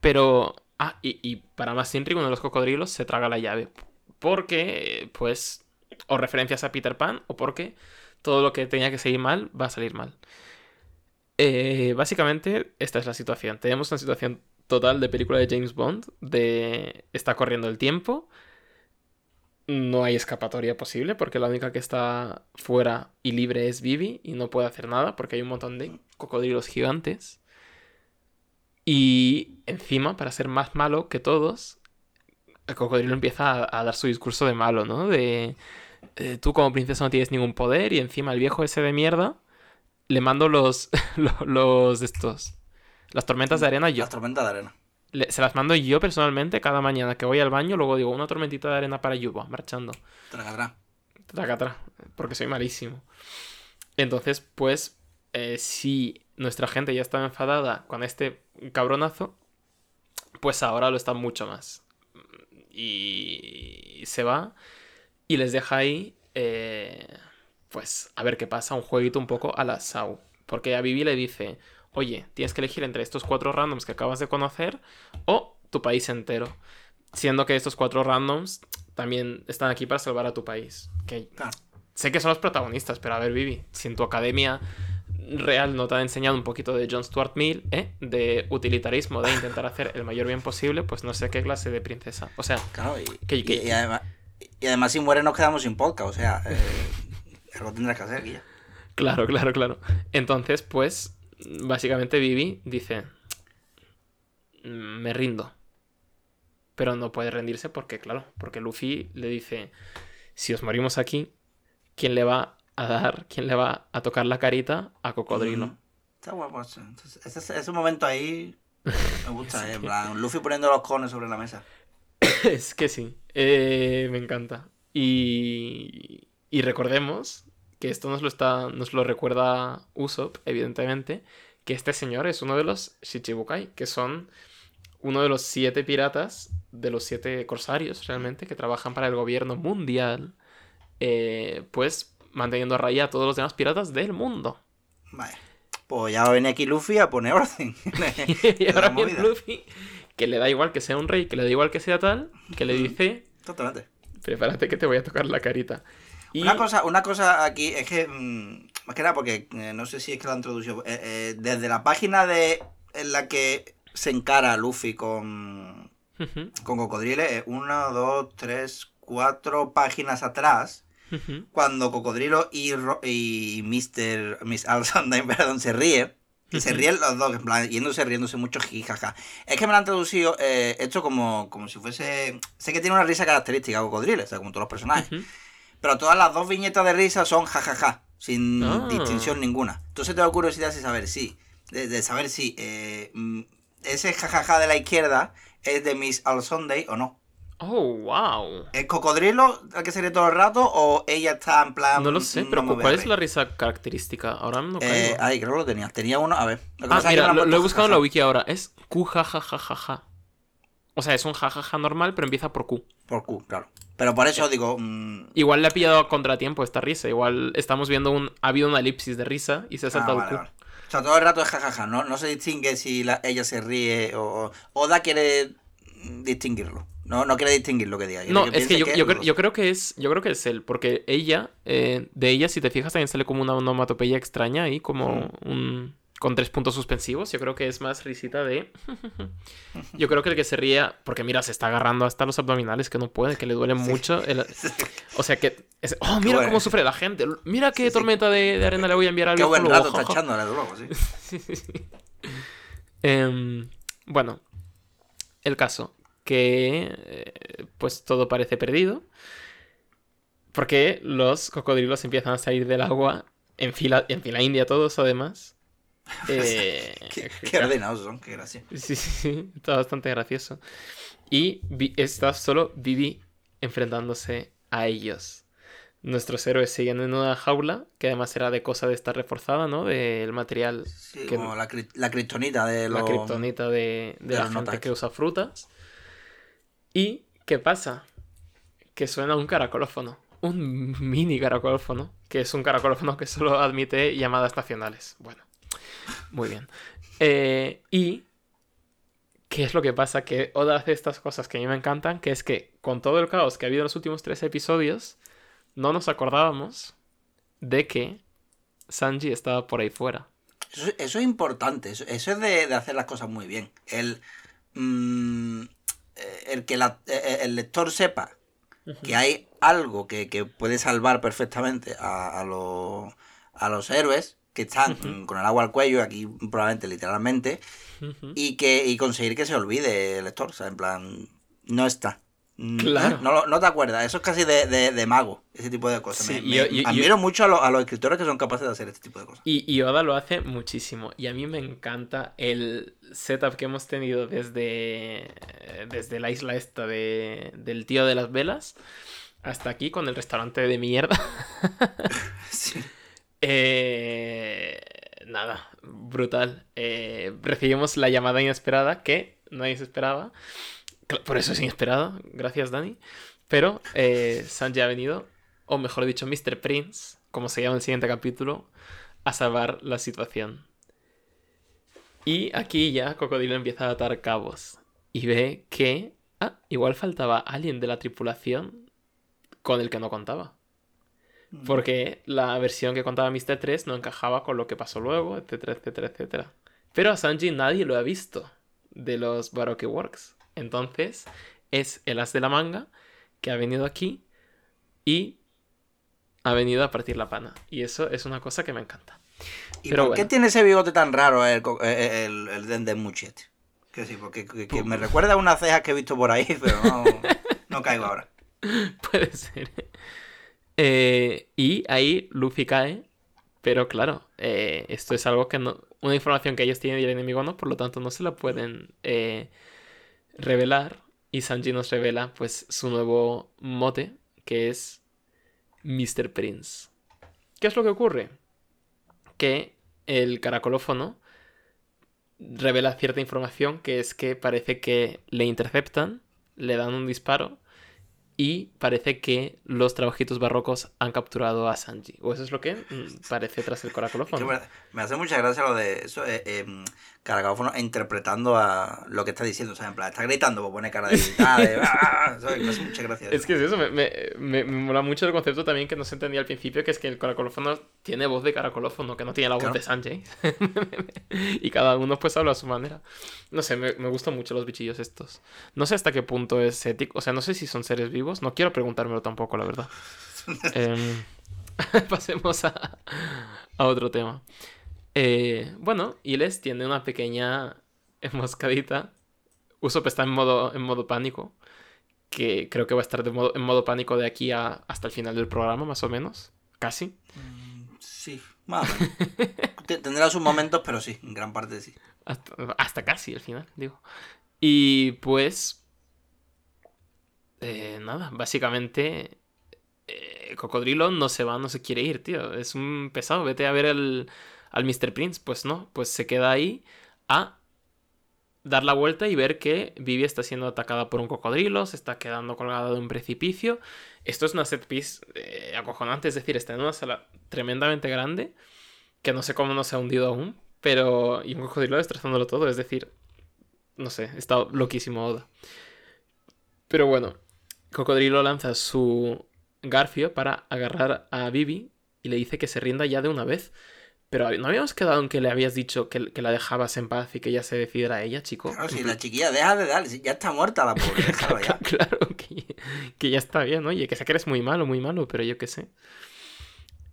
Pero. Ah, y, y para más intriga, uno de los cocodrilos se traga la llave. Porque, pues. O referencias a Peter Pan, o porque todo lo que tenía que salir mal va a salir mal. Eh, básicamente, esta es la situación. Tenemos una situación total de película de James Bond. De. Está corriendo el tiempo. No hay escapatoria posible porque la única que está fuera y libre es Vivi y no puede hacer nada porque hay un montón de cocodrilos gigantes. Y encima, para ser más malo que todos, el cocodrilo empieza a, a dar su discurso de malo, ¿no? De eh, tú como princesa no tienes ningún poder y encima el viejo ese de mierda le mando los, lo- los, estos, las tormentas de arena yo. Las tormentas de arena. Le- se las mando yo personalmente cada mañana que voy al baño, luego digo una tormentita de arena para Yuba, marchando. Tragadrá. Tracatra, porque soy malísimo. Entonces, pues, eh, si nuestra gente ya estaba enfadada con este cabronazo, pues ahora lo está mucho más. Y se va y les deja ahí, eh, pues, a ver qué pasa, un jueguito un poco a la Sau. Porque a Vivi le dice, oye, tienes que elegir entre estos cuatro randoms que acabas de conocer o tu país entero. Siendo que estos cuatro randoms también están aquí para salvar a tu país. Que Claro. sé que son los protagonistas, pero a ver, Vivi, si en tu academia real no te han enseñado un poquito de John Stuart Mill, ¿eh? de utilitarismo, de intentar hacer el mayor bien posible, pues no sé qué clase de princesa. O sea, Claro, y, Que- que- y- y además, y además si muere nos quedamos sin podcast, o sea, eh, algo tendrás que hacer, Guilla. claro, claro, claro. Entonces, pues, básicamente Vivi dice, "Mm, me rindo. Pero no puede rendirse porque, claro, porque Luffy le dice, si os morimos aquí, ¿quién le va a dar, quién le va a tocar la carita a Cocodrilo? Está guapo. Entonces, ese, ese momento ahí me gusta, eh, en plan, Luffy poniendo los cones sobre la mesa. Es que sí, eh, me encanta. Y, y recordemos que esto nos lo, está, nos lo recuerda Usopp, evidentemente, que este señor es uno de los Shichibukai, que son uno de los siete piratas, de los siete corsarios realmente, que trabajan para el gobierno mundial, eh, pues manteniendo a raya a todos los demás piratas del mundo. Vale. Pues ya venir aquí Luffy a poner orden. y ahora viene. Luffy, que le da igual que sea un rey, que le da igual que sea tal, que le dice, Totalmente. prepárate que te voy a tocar la carita. Y... Una cosa, una cosa aquí es que, mm, más que nada porque eh, no sé si es que lo han introducido, eh, eh, desde la página de en la que se encara Luffy con, Ujú, con Cocodrile, eh, una, dos, tres, cuatro páginas atrás, ujú. cuando Cocodrilo y, Ro- y Mr. Miss Alexander, perdón, se ríe. Que se ríen los dos, en plan, yéndose, riéndose mucho, jijaja. Es que me lo han traducido eh, esto como, como si fuese... Sé que tiene una risa característica Cocodrile, o sea, como todos los personajes. Pero todas las dos viñetas de risa son jajaja, sin Ah. distinción ninguna. Entonces tengo curiosidad de saber si, de, de saber si eh, ese jajaja de la izquierda es de Miss All Sunday o no. Oh, wow. ¿Es cocodrilo el que sería todo el rato o ella está en plan... No lo sé, "Mm, pero ¿cuál es reír"? la risa característica? Ahora no caigo. Eh, ahí, creo que lo tenía. Tenía uno, a ver. Lo que ah, mira, lo, he buscado en la wiki ahora. Es Q jajajajaja. O sea, es un jajaja normal, pero empieza por Q. Por Q, claro. Pero por eso digo... mm, Igual le ha pillado contratiempo esta risa. Igual estamos viendo un. Ha habido una elipsis de risa y se ha ah, saltado vale, el Q. vale. O sea, todo el rato es jajaja. No, no se distingue si la- ella se ríe o... o- Oda quiere mm, distinguirlo. No, no quiere distinguir lo que diga. No, es que yo, yo, creo, yo creo que es. Yo creo que es él. Porque ella, eh, de ella, si te fijas, también sale como una onomatopeya extraña ahí, como un. Con tres puntos suspensivos. Yo creo que es más risita de. Yo creo que el que se ría. Porque mira, se está agarrando hasta los abdominales que no puede, que le duelen mucho. el- O sea que. es- Oh, mira bueno. cómo sufre la gente. Mira qué Sí, sí. tormenta de, de arena le voy a enviar al Qué buen rato echándole, de luego, sí. Em, bueno, el caso, que eh, pues todo parece perdido, porque los cocodrilos empiezan a salir del agua en fila, en fila india todos además. Eh, Qué, qué ordenados son, qué gracia. sí, sí, sí, está bastante gracioso. Y está solo Vivi enfrentándose a ellos. Nuestros héroes siguen en una jaula, que además era de cosa de esta reforzada, ¿no? Del material Sí, que- como la, cri- la kriptonita de los... la kriptonita de, de de la gente notas. que usa frutas. ¿Y qué pasa? Que suena un caracolófono. Un mini caracolófono. Que es un caracolófono que solo admite llamadas nacionales. Bueno, muy bien. Eh, y. ¿Qué es lo que pasa? Que Oda hace estas cosas que a mí me encantan. Que es que con todo el caos que ha habido en los últimos tres episodios. No nos acordábamos de que Sanji estaba por ahí fuera. Eso, eso es importante, eso, eso es de, de hacer las cosas muy bien. El, mm, eh, el que la- eh, el lector sepa que hay algo que, que puede salvar perfectamente a, a los héroes que están con el agua al cuello, aquí probablemente literalmente, y que y conseguir que se olvide el lector, o sea, en plan, no está. Mm, Claro. No, lo- no te acuerdas, eso es casi de, de- de mago, ese tipo de cosas. Sí, Me- y me- yo- y- y- admiro mucho a, los- a los escritores que son capaces de hacer este tipo de cosas. Y, y Oda lo hace muchísimo. Y a mí me encanta el setup que hemos tenido desde, desde la isla esta de, del tío de las velas hasta aquí con el restaurante de mierda. Sí. Eh, nada, brutal. Eh, recibimos la llamada inesperada que nadie se esperaba. Por eso es inesperado. Gracias, Dani. Pero eh, ha venido, o mejor dicho, Mr. Prince, como se llama en el siguiente capítulo, a salvar la situación. Y aquí ya Cocodrilo empieza a atar cabos. Y ve que. Ah, igual faltaba alguien de la tripulación con el que no contaba. Porque la versión que contaba Mr. 3 no encajaba con lo que pasó luego, etcétera, etcétera, etcétera. Pero a Sanji nadie lo ha visto de los Baroque Works. Entonces, es el as de la manga que ha venido aquí y ha venido a partir la pana. Y eso es una cosa que me encanta. ¿Y Pero por qué bueno. tiene ese bigote tan raro el, co- eh, el, el Denden Muchet? Que sí, porque que- que me recuerda a unas cejas que he visto por ahí, pero no, no caigo ahora. Puede ser. Eh, y ahí Luffy cae. Pero claro, eh, esto es algo que no. Una información que ellos tienen y el enemigo no, por lo tanto no se la pueden eh, revelar. Y Sanji nos revela, pues, su nuevo mote, que es Mr. Prince. ¿Qué es lo que ocurre? Que el caracolófono revela cierta información, que es que parece que le interceptan, le dan un disparo y parece que los trabajitos barrocos han capturado a Sanji. O eso es lo que mm, parece tras el caracolófono. me- me hace mucha gracia lo de eso, eh, eh, Caracófono interpretando a lo que está diciendo. O sea, en plan, está gritando, pues pone cara de gritar, de, "Ah", ¿sabes? Me hace mucha gracia. Es que es eso, me, me, me- me mola mucho el concepto también que no se entendía al principio, que es que el caracolófono tiene voz de caracolófono, que no tiene la voz Claro. de Sanjay. y cada uno pues habla a su manera. No sé, me, me gustan mucho los bichillos estos. No sé hasta qué punto es ético, o sea, no sé si son seres vivos, no quiero preguntármelo tampoco, la verdad. Em, pasemos a, a otro tema. Eh, bueno, Iles tiene una pequeña emboscadita. Usopp está en modo, en modo pánico. que creo que va a estar de modo, en modo pánico de aquí a, hasta el final del programa, más o menos. Casi. Sí, más o menos. Te- Tendrá sus momentos, pero sí, en gran parte sí. Hasta, hasta casi el final, digo. Y pues. eh, nada, básicamente. eh, Cocodrilo no se va, no se quiere ir, tío. Es un pesado. Vete a ver el, al Mr. Prince. Pues no, pues se queda ahí a dar la vuelta y ver que Vivi está siendo atacada por un cocodrilo, se está quedando colgada de un precipicio. Esto es una set piece eh, acojonante, es decir, está en una sala tremendamente grande, que no sé cómo no se ha hundido aún, pero... y un cocodrilo destrozándolo todo, es decir, no sé, está loquísimo Oda. Pero bueno, Cocodrilo lanza su garfio para agarrar a Vivi y le dice que se rinda ya de una vez. Pero ¿no habíamos quedado en que le habías dicho que, que la dejabas en paz y que ella se decidiera ella, chico? Claro, si la chiquilla deja de darle, ya está muerta la pobre, déjalo ya. claro, que, que ya está bien, oye, que sé que eres muy malo, muy malo, pero yo qué sé.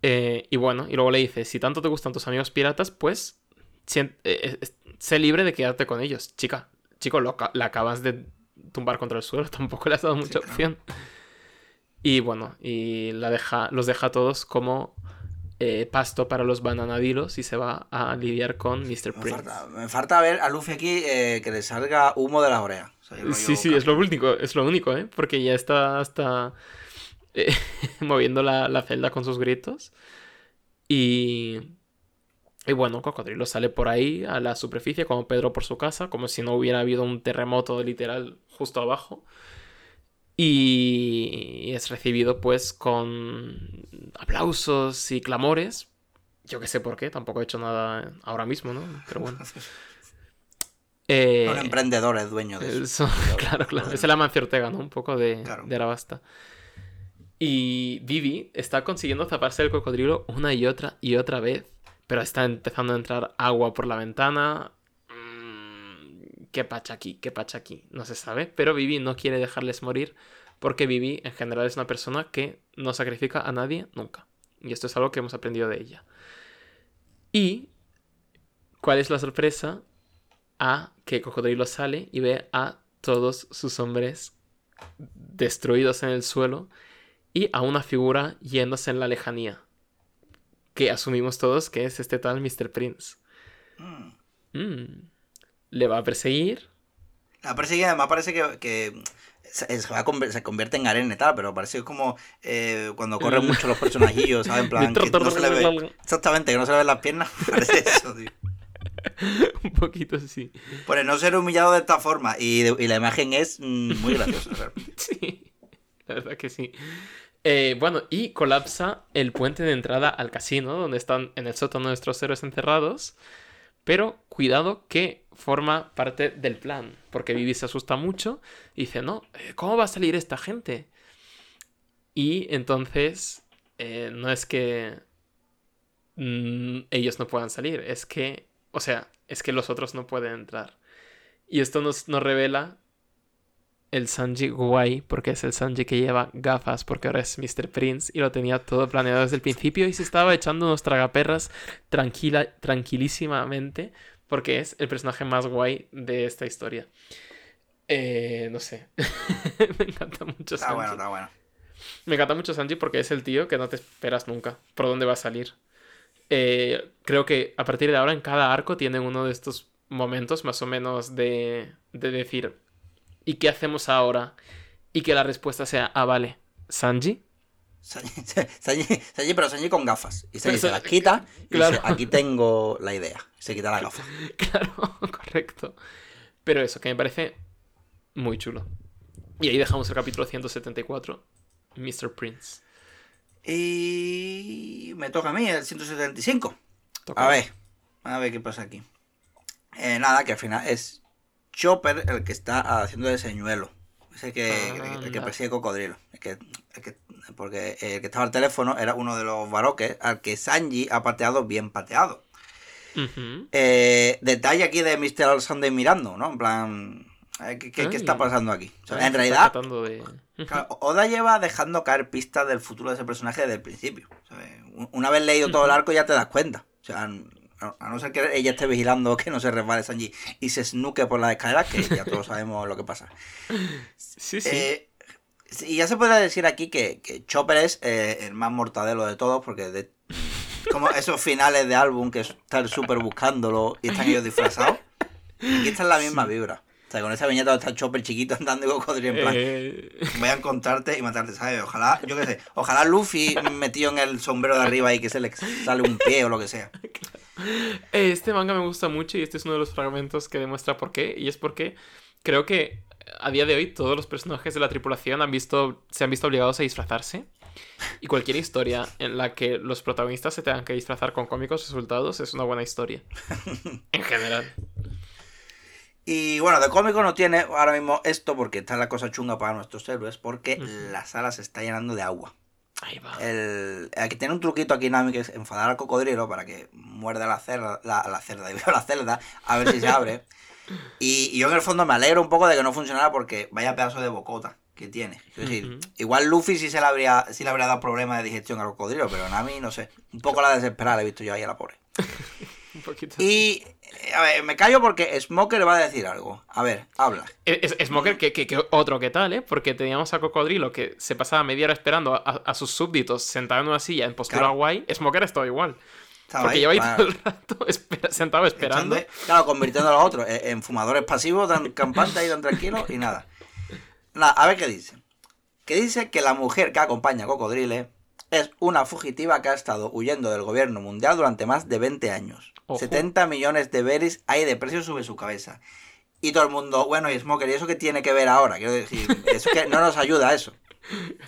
Eh, y bueno, y luego le dice, si tanto te gustan tus amigos piratas, pues eh, eh, sé libre de quedarte con ellos. Chica, chico, lo la acabas de tumbar contra el suelo, tampoco le has dado mucha claro. opción. Y bueno, y la deja, los deja a todos como eh, pasto para los bananadilos y se va a lidiar con Mr. Me Prince. falta, me falta ver a Luffy aquí eh, que le salga humo de las orejas. O sea, yo lo Sí, sí, es lo único, es lo único, ¿eh? Porque ya está hasta eh, moviendo la, la celda con sus gritos. Y, y bueno, Cocodrilo sale por ahí a la superficie, como Pedro por su casa, como si no hubiera habido un terremoto literal justo abajo. Y es recibido pues con aplausos y clamores. Yo que sé por qué, tampoco he hecho nada ahora mismo, ¿no? Pero bueno. Eh, Un emprendedor es dueño de eso. eso, claro, claro. Es el Amancio Ortega, ¿no? Un poco de, Claro. de Arabasta. Y Vivi está consiguiendo zaparse el cocodrilo una y otra y otra vez. Pero está empezando a entrar agua por la ventana. Mm, ¿Qué pacha aquí? ¿Qué pacha aquí? No se sabe. Pero Vivi no quiere dejarles morir. Porque Vivi en general es una persona que no sacrifica a nadie nunca. Y esto es algo que hemos aprendido de ella. Y... ¿Cuál es la sorpresa? a que Cocodrilo sale y ve a todos sus hombres destruidos en el suelo y a una figura yéndose en la lejanía. Que asumimos todos que es este tal Mr. Prince. Mm. Le va a perseguir. La persigue, además parece que, que se, se va a conver- se convierte en arena y tal, pero parece como eh, cuando corren mucho los personajillos, ¿sabes? En plan, que no se le ve, exactamente, que no se le ven las piernas. Parece eso, tío. Un poquito así. Por no ser humillado de esta forma. Y, de- y la imagen es mm, muy graciosa. realmente. Sí, la verdad que sí. Eh, bueno, y colapsa el puente de entrada al casino, donde están en el sótano nuestros héroes encerrados. Pero cuidado que forma parte del plan, porque Vivi se asusta mucho y dice, no, eh, ¿cómo va a salir esta gente? Y entonces, eh, no es que mm, ellos no puedan salir, es que, o sea, es que los otros no pueden entrar. Y esto nos, nos revela el Sanji guay, porque es el Sanji que lleva gafas, porque ahora es Mr. Prince y lo tenía todo planeado desde el principio y se estaba echando unos tragaperras tranquila, tranquilísimamente, porque es el personaje más guay de esta historia. Eh, no sé. Me encanta mucho Está Sanji. bueno, está bueno. Me encanta mucho Sanji porque es el tío que no te esperas nunca por dónde va a salir. Eh, creo que a partir de ahora en cada arco tienen uno de estos momentos más o menos de, de decir, ¿y qué hacemos ahora? Y que la respuesta sea, ah, vale, Sanji. Sanji, Sanji- Sanji, pero Sanji con gafas. Y Pero se las quita y claro. dice, aquí tengo la idea. Y se quita la gafa. Claro, correcto. Pero eso, que me parece muy chulo. Y ahí dejamos el capítulo 174, Mr. Prince. Y me toca a mí, el 175. Toca. A ver, a ver qué pasa aquí. Eh, nada, que al final es Chopper el que está haciendo el señuelo. Es el que, el, que- el que Anda. persigue cocodrilo. El que, el que- porque el que estaba al teléfono era uno de los baroques al que Sanji ha pateado bien pateado. Eh, detalle aquí de Mr. Sunday mirando, ¿no? En plan, eh, ¿qué, qué- qué está Ay. pasando aquí? O sea, Ay, en realidad, de-. Claro, Oda lleva dejando caer pistas del futuro de ese personaje desde el principio. Una vez leído todo el arco ya te das cuenta. O sea, a a no ser que ella esté vigilando que no se resbale Sanji y se snuque por las escaleras, que ya todos sabemos lo que pasa. Sí, sí. Eh, Y ya se podría decir aquí que, que Chopper es eh, el más mortadelo de todos, porque de, como esos finales de álbum que están súper buscándolo y están ellos disfrazados. Aquí está en la misma vibra. O sea, con esa viñeta donde está Chopper chiquito andando y cocodrilo en plan, Eh, voy a encontrarte y matarte, ¿sabes? Ojalá, yo qué sé, ojalá Luffy metido en el sombrero de arriba y que se le sale un pie o lo que sea. Este manga me gusta mucho y este es uno de los fragmentos que demuestra por qué. Y es porque creo que a día de hoy todos los personajes de la tripulación han visto, se han visto obligados a disfrazarse. Y cualquier historia en la que los protagonistas se tengan que disfrazar con cómicos resultados es una buena historia. En general. Y bueno, de cómico no tiene ahora mismo esto porque está la cosa chunga para nuestros héroes porque la sala se está llenando de agua. Ahí va. El, aquí tiene un truquito aquí Nami que es enfadar al cocodrilo para que muerda la cerda, la, la cerda, la cerda, a ver si se abre. Y, y yo en el fondo me alegro un poco de que no funcionara porque vaya pedazo de bocota que tiene. Es decir, Ujú. igual Luffy sí se le habría, sí le habría dado problemas de digestión al cocodrilo, pero Nami, no sé, un poco la desesperada he visto yo ahí a la pobre. Un poquito. Y, eh, a ver, me callo porque Smoker va a decir algo. A ver, habla. Es, es Smoker, que, que- que otro que tal, ¿eh? Porque teníamos a Cocodrilo que se pasaba media hora esperando a, a sus súbditos sentado en una silla en postura Claro. guay. Smoker estaba igual. Estaba Porque lleva ahí todo el rato espera- sentado esperando. echando- claro, convirtiendo a los otros en fumadores pasivos, tan campantes y tan tranquilos y nada. Nada, a ver qué dice. Que dice que la mujer que acompaña a Cocodrile es una fugitiva que ha estado huyendo del gobierno mundial durante más de 20 años. Ojo. 70 millones de berries hay de precio sobre su cabeza. Y todo el mundo, bueno, y Smoker, ¿y eso qué tiene que ver ahora? Quiero decir, eso que no nos ayuda a eso.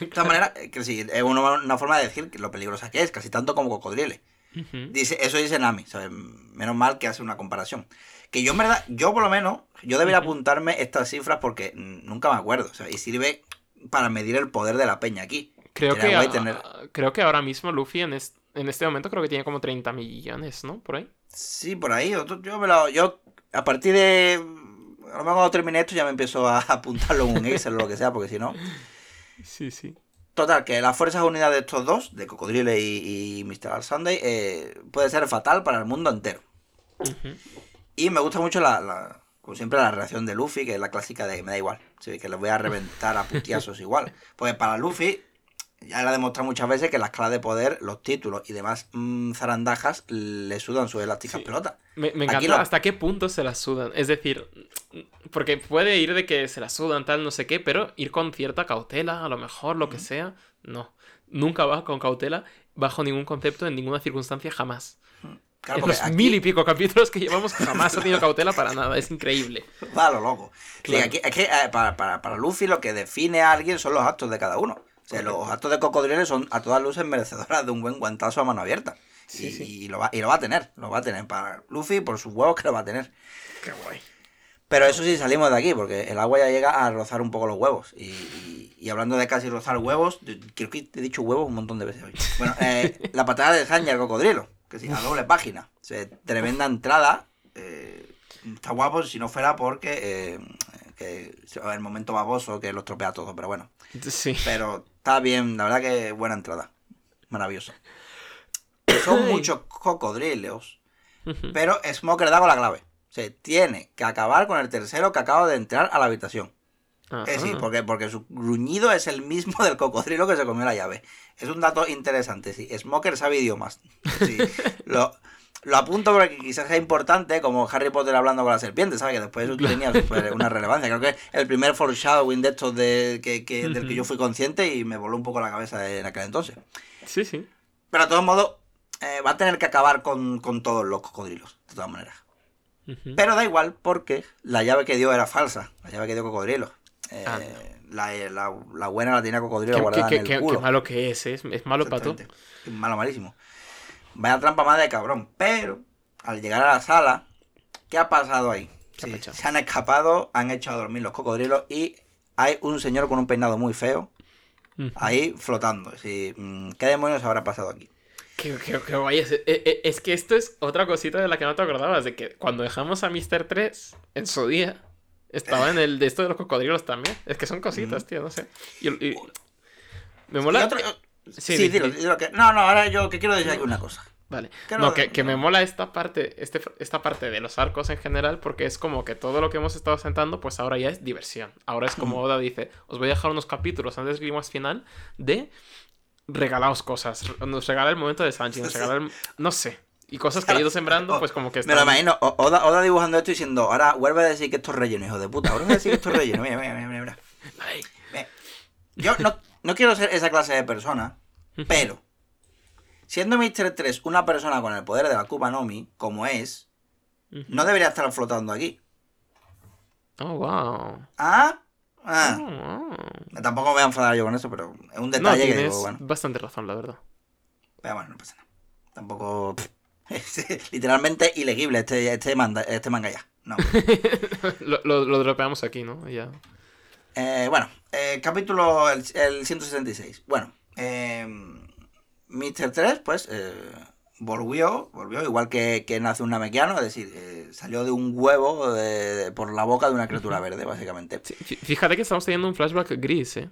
De todas maneras, eh, que sí, es una, forma de decir lo peligrosa que es, casi tanto como Dice, eso dice Nami, ¿sabes? Menos mal que hace una comparación. Que yo en verdad, yo por lo menos, yo debería apuntarme estas cifras porque nunca me acuerdo. Sea, y sirve para medir el poder de la peña aquí. Creo que, guay a- tener- creo que ahora mismo Luffy en, es- en este momento creo que tiene como 30 millones, ¿no? Por ahí. Sí, por ahí. otro- Yo, me lo, yo a partir de... A lo mejor cuando termine esto ya me empiezo a apuntarlo en un Excel o lo que sea, porque si no... Sí, sí. Total, que las fuerzas unidas de estos dos, de Cocodrile y, y Mr. Al Sunday, eh, puede ser fatal para el mundo entero. Y me gusta mucho la, la- como siempre, la reacción de Luffy, que es la clásica de me da igual. Sí, que les voy a reventar a putiazos igual. Pues para Luffy, ya le ha demostrado muchas veces que las claves de poder, los títulos y demás mm, zarandajas le sudan sus elásticas Sí. pelotas. Me, encanta lo- hasta qué punto se la sudan. Es decir, porque puede ir de que se la sudan, tal, no sé qué, pero ir con cierta cautela, a lo mejor, lo que sea. No. Nunca va con cautela, bajo ningún concepto, en ninguna circunstancia, jamás. Claro, en porque los aquí mil y pico capítulos que llevamos, jamás ha tenido cautela para nada. Es increíble. va lo loco. Sí, Claro. aquí- es que eh, para, para, para Luffy lo que define a alguien son los actos de cada uno. O sea, los actos de cocodrilo son a todas luces merecedoras de un buen guantazo a mano abierta. Sí, y, sí. y lo va, y lo va a tener, lo va a tener. Para Luffy, por sus huevos que lo va a tener. Qué guay. Pero eso sí, salimos de aquí, porque el agua ya llega a rozar un poco los huevos. Y, y- y hablando de casi rozar huevos, creo que te he dicho huevos un montón de veces hoy. Bueno, eh, la patada de Sanya, el cocodrilo, que sí, a doble página. O sea, tremenda entrada. eh, está guapo si no fuera porque eh, que el momento baboso que lo estropea todo, pero bueno. Sí. Pero está bien, la verdad que buena entrada. Maravillosa. Son muchos cocodrilos. Pero Smoker da con la clave. Se tiene que acabar con el tercero que acaba de entrar a la habitación. Es decir, Ajá. porque, porque su gruñido es el mismo del cocodrilo que se comió la llave. Es un dato interesante, sí. Smoker sabe idiomas. Sí. lo, lo apunto porque quizás sea importante, como Harry Potter hablando con la serpiente, ¿sabes? Que después eso tenía súper- una relevancia. Creo que es el primer foreshadowing de estos de, que, que- del que yo fui consciente y me voló un poco la cabeza en aquel entonces. Sí, sí. Pero de todos modos, eh, va a tener que acabar con, con todos los cocodrilos, de todas maneras. Pero da igual porque la llave que dio era falsa. La llave que dio cocodrilo. Eh, Ah, la, la- la buena la tenía cocodrilo Qué, guardada qué- en el qué- culo. qué malo que es, ¿eh? es, es malo pato. Exactamente. Es Malo, malísimo. Vaya trampa más de cabrón. Pero al llegar a la sala, ¿qué ha pasado ahí? Se han escapado, han hecho a dormir los cocodrilos y hay un señor con un peinado muy feo ahí flotando. Sí, mm, ¿Qué demonios habrá pasado aquí? Qué, qué- qué guay es. Eh, eh, es que esto es otra cosita de la que no te acordabas, de que cuando dejamos a Mr. 3 en su día, estaba en el de esto de los cocodrilos también. Es que son cositas, tío, no sé. Y, y- me mola. Y otro- Sí, sí, di- dilo, di- dilo que- No, no, ahora yo que quiero decir una cosa. Vale. Que no, que, me mola esta parte, este, esta parte de los arcos en general, porque es como que todo lo que hemos estado sentando, pues ahora ya es diversión. Ahora es como Oda dice, os voy a dejar unos capítulos antes del climax final de regalaos cosas. Nos regala el momento de Sanji, nos regala el... No sé. Y cosas que ha ido sembrando, pues como que Me lo imagino, Oda, Oda dibujando esto y diciendo, ahora vuelve a decir que esto es relleno, hijo de puta. Vuelve a decir que esto es relleno. Mira, mira, mira. Mira. Yo no, no quiero ser esa clase de persona, pero siendo Mr. 3 una persona con el poder de la Kuba Nomi, como es, no debería estar flotando aquí. Oh, wow. ¿Ah? Oh, Ah. wow. Tampoco me voy a enfadar yo con eso, pero es un No, detalle que digo, bueno. bastante razón, la verdad. Pero bueno, no pasa nada. Tampoco. es literalmente ilegible este, este, manda- este manga ya. No. lo, lo, lo dropeamos aquí, ¿no? Ya. Eh, bueno, eh, capítulo el, el 166. Bueno, eh, Mr. 3, pues, eh, volvió, volvió, igual que, que nace un namequiano, es decir, eh, salió de un huevo de- de- por la boca de una criatura verde, básicamente. Sí, fíjate que estamos teniendo un flashback gris, ¿eh?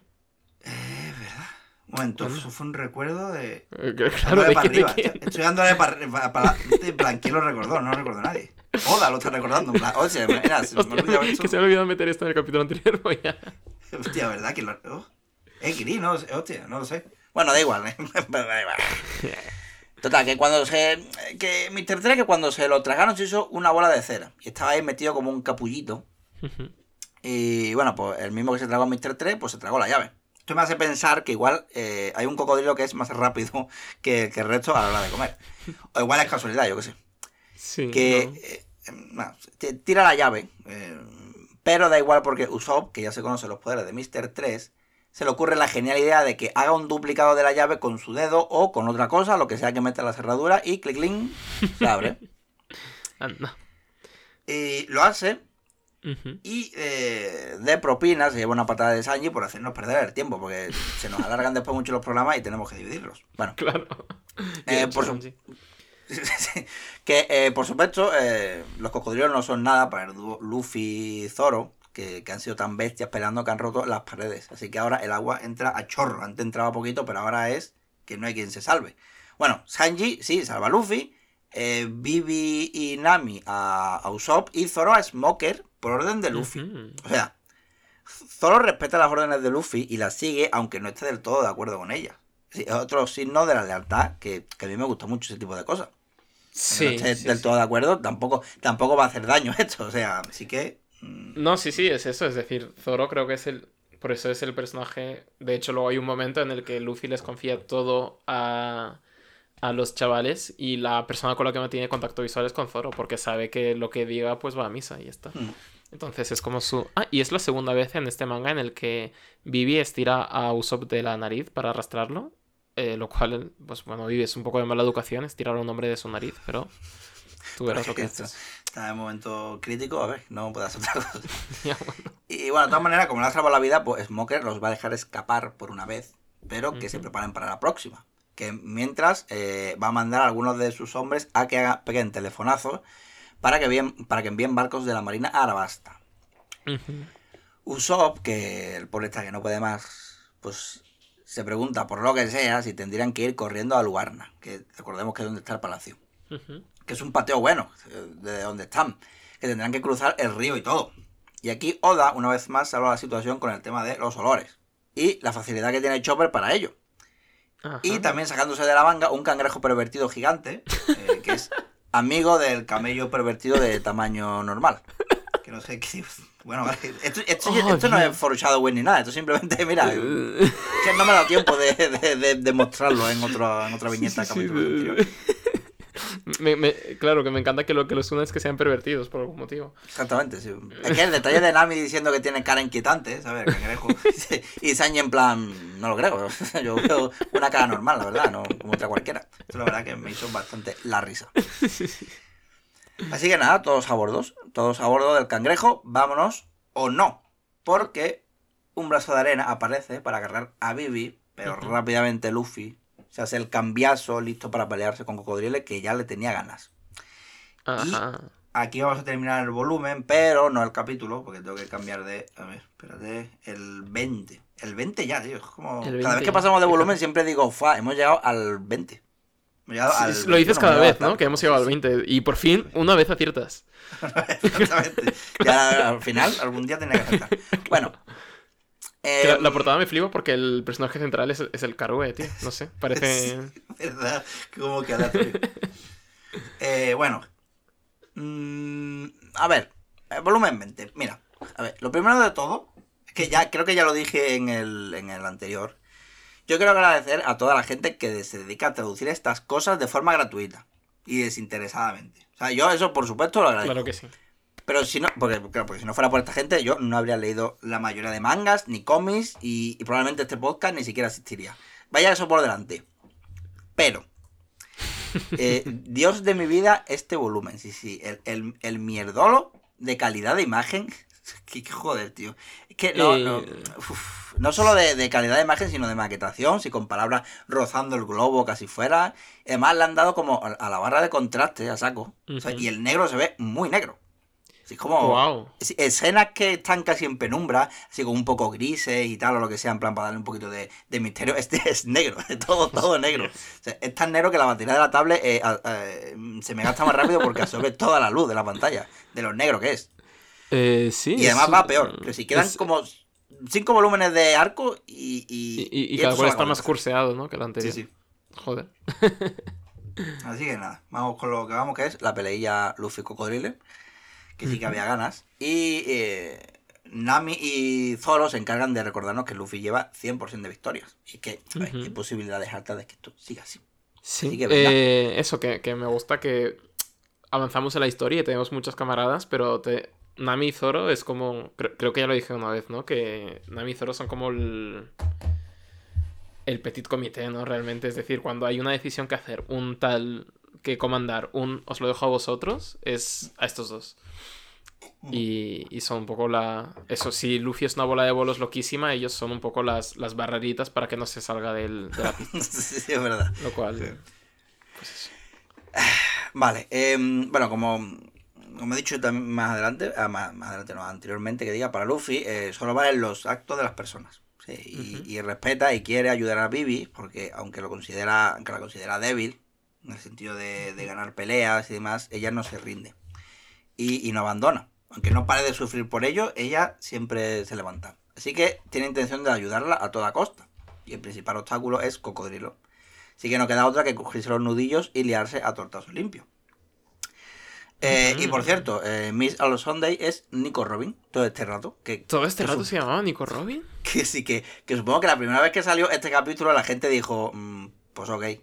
Un momento, eso fue un recuerdo de. Eh, Claro, Dándole ¿de para quién- de arriba. quién? Estoy dándole para, para, para- en plan, ¿quién lo recordó? No lo recordó nadie. Oda lo está recordando. En plan, oye, mira, se me olvidaba esto. que se me ha olvidado meter esto en el capítulo anterior, voy a... Hostia, ¿verdad? que lo... oh, Es gris, ¿no? Hostia, no lo sé. Bueno, da igual, ¿eh? Da igual. Total, que cuando se... Que Mr. 3, que cuando se lo tragaron se hizo una bola de cera. Y estaba ahí metido como un capullito. Y bueno, pues el mismo que se tragó a Mr. 3, pues se tragó la llave. Esto me hace pensar que igual eh, hay un cocodrilo que es más rápido que, que el resto a la hora de comer. O igual es casualidad, yo qué sé. Sí. Que no. eh, te- tira la llave, eh, pero da igual porque Usopp, que ya se conoce los poderes de Mr. 3, se le ocurre la genial idea de que haga un duplicado de la llave con su dedo o con otra cosa, lo que sea que meta la cerradura, y clic, clic, se abre. Anda. y lo hace, y eh, de propina se lleva una patada de Sanji por hacernos perder el tiempo, porque se nos alargan después mucho los programas y tenemos que dividirlos. Bueno, Claro. Eh, por su-. que eh, por supuesto eh, los cocodrilos no son nada para el dúo Luffy y Zoro, que, que han sido tan bestias peleando que han roto las paredes. Así que ahora el agua entra a chorro. Antes entraba poquito, pero ahora es que no hay quien se salve. Bueno, Sanji sí salva a Luffy, eh, Vivi y Nami a, a Usopp y Zoro a Smoker por orden de Luffy. O sea, Zoro respeta las órdenes de Luffy y las sigue aunque no esté del todo de acuerdo con ellas. Sí, es otro signo de la lealtad que, que a mí me gusta mucho ese tipo de cosas. Sí, no esté sí, del sí. todo de acuerdo, tampoco, tampoco va a hacer daño esto. O sea, así que. mm, No, sí, sí, es eso. Es decir, Zoro creo que es el. Por eso es el personaje. De hecho, luego hay un momento en el que Luffy les confía todo a, a los chavales y la persona con la que no tiene contacto visual es con Zoro, porque sabe que lo que diga pues va a misa y ya está. mm. Entonces es como su... Ah, y es la segunda vez en este manga en el que Vivi estira a Usopp de la nariz para arrastrarlo. Eh, lo cual, pues bueno, Vivi es un poco de mala educación, estirar a un hombre de su nariz, pero tú verás lo que Esto haces. Está en momento crítico, a ver, no puede hacer otra cosa. Ya, bueno. Y bueno, de todas maneras, como le ha salvado la vida, pues Smoker los va a dejar escapar por una vez, pero que se preparen para la próxima. Que mientras eh, va a mandar a algunos de sus hombres a que haga, peguen telefonazos para que, envíen, para que envíen barcos de la Marina a Arabasta. Ujú. Usopp, que el pobre está que no puede más, pues se pregunta por lo que sea si tendrían que ir corriendo a Luarna, que recordemos que es donde está el palacio. Que es un pateo bueno, de donde están, que tendrán que cruzar el río y todo. Y aquí Oda, una vez más, salva la situación con el tema de los olores y la facilidad que tiene Chopper para ello. Ajá. Y también sacándose de la manga un cangrejo pervertido gigante, eh, que es amigo del camello pervertido de tamaño normal. No sé qué. Bueno, esto, esto- Oh, esto no es foreshadowing ni nada, esto simplemente, mira, que no me ha dado tiempo de, de- de- de mostrarlo en, otro, en otra viñeta Sí, sí, sí. Me- me- claro, que me encanta que lo que los une es que sean pervertidos por algún motivo. Exactamente, sí. Es que el detalle de Nami diciendo que tiene cara inquietante, ¿sabes? Cangrejo. Y Sanji en plan, no lo creo. Yo veo una cara normal, la verdad, no como otra cualquiera. Esto la verdad que me hizo bastante la risa. Así que nada, todos a bordo. Todos a bordo del cangrejo, vámonos o no. Porque un brazo de arena aparece para agarrar a Vivi, pero rápidamente Luffy se hace el cambiazo listo para pelearse con Cocodrile que ya le tenía ganas. Ajá. Aquí vamos a terminar el volumen, pero no el capítulo, porque tengo que cambiar de. A ver, espérate. El 20. El 20 ya, tío. Es como. Cada 20 vez que pasamos de volumen siempre digo, fa, hemos llegado al 20. Al lo dices 21, cada vez, ¿no? Que hemos llegado al 20. Y por fin, una vez aciertas. Exactamente. Ya al final, algún día tenía que aceptar. Bueno. La, la portada me flipa porque el personaje central es, es el Karue, tío. No sé, parece... ¿Verdad? Como que aleatorio. eh, bueno. Mm, a ver, eh, volumen 20. Mira, a ver, lo primero de todo, es que ya creo que ya lo dije en el, en el anterior. Yo quiero agradecer a toda la gente que se dedica a traducir estas cosas de forma gratuita y desinteresadamente. O sea, yo eso por supuesto lo agradezco. Claro que sí. Pero si no, porque, claro, porque si no fuera por esta gente, yo no habría leído la mayoría de mangas, ni cómics, y, y probablemente este podcast ni siquiera existiría. Vaya eso por delante. Pero, eh, Dios de mi vida, este volumen, sí, sí, el, el, el mierdolo de calidad de imagen. Que, que joder, tío. Que no, Eh, no, uf, no solo de, de calidad de imagen, sino de maquetación, si con palabras rozando el globo casi fuera. Además, le han dado como a la barra de contraste a saco. O sea, Ujú. y el negro se ve muy negro. Así como Wow. escenas que están casi en penumbra, así como un poco grises y tal, o lo que sea, en plan para darle un poquito de, de misterio. Este es negro, es todo, todo negro. O sea, es tan negro que la batería de la tablet eh, eh, se me gasta más rápido porque absorbe toda la luz de la pantalla, de lo negro que es. Eh, sí. Y además es- va peor, que si quedan es- como cinco volúmenes de arco y... Y, Y, y- y cada cual está más curseado, ¿no? Que el Sí, anterior. sí. Joder. Así que nada, vamos con lo que vamos, que es la peleilla Luffy Cocodrile, que sí que había ganas. Y eh, Nami y Zoro se encargan de recordarnos que Luffy lleva 100% de victorias. Y que hay posibilidades altas de que esto siga así. Sí, Así que venga. eh, eso, que, que me gusta que avanzamos en la historia y tenemos muchas camaradas, pero te... Nami y Zoro es como... Creo, creo que ya lo dije una vez, ¿no? Que Nami y Zoro son como el... El petit comité, ¿no? Realmente, es decir, cuando hay una decisión que hacer, un tal que comandar, un os lo dejo a vosotros, es a estos dos. Y, y son un poco la... Eso, si Luffy es una bola de bolos loquísima, ellos son un poco las, las barreritas para que no se salga del, de la pista. sí, sí, es verdad. Lo cual... Sí. Pues eso. Vale, em, bueno, como, como he dicho también más adelante, ah, más, más adelante no, anteriormente que diga, para Luffy eh, solo valen los actos de las personas. Sí, y, y respeta y quiere ayudar a Vivi, porque aunque lo considera, aunque la considera débil, en el sentido de, de ganar peleas y demás, ella no se rinde. Y, y no abandona. Aunque no pare de sufrir por ello, ella siempre se levanta. Así que tiene intención de ayudarla a toda costa. Y el principal obstáculo es Cocodrilo. Así que no queda otra que cogerse los nudillos y liarse a tortazo limpio. Eh, Y por cierto, eh, Miss All Sunday es Nico Robin todo este rato. Que, ¿Todo este que rato su- se llamaba Nico Robin? que sí, que, que supongo que la primera vez que salió este capítulo la gente dijo, "Mm, pues ok. Eh,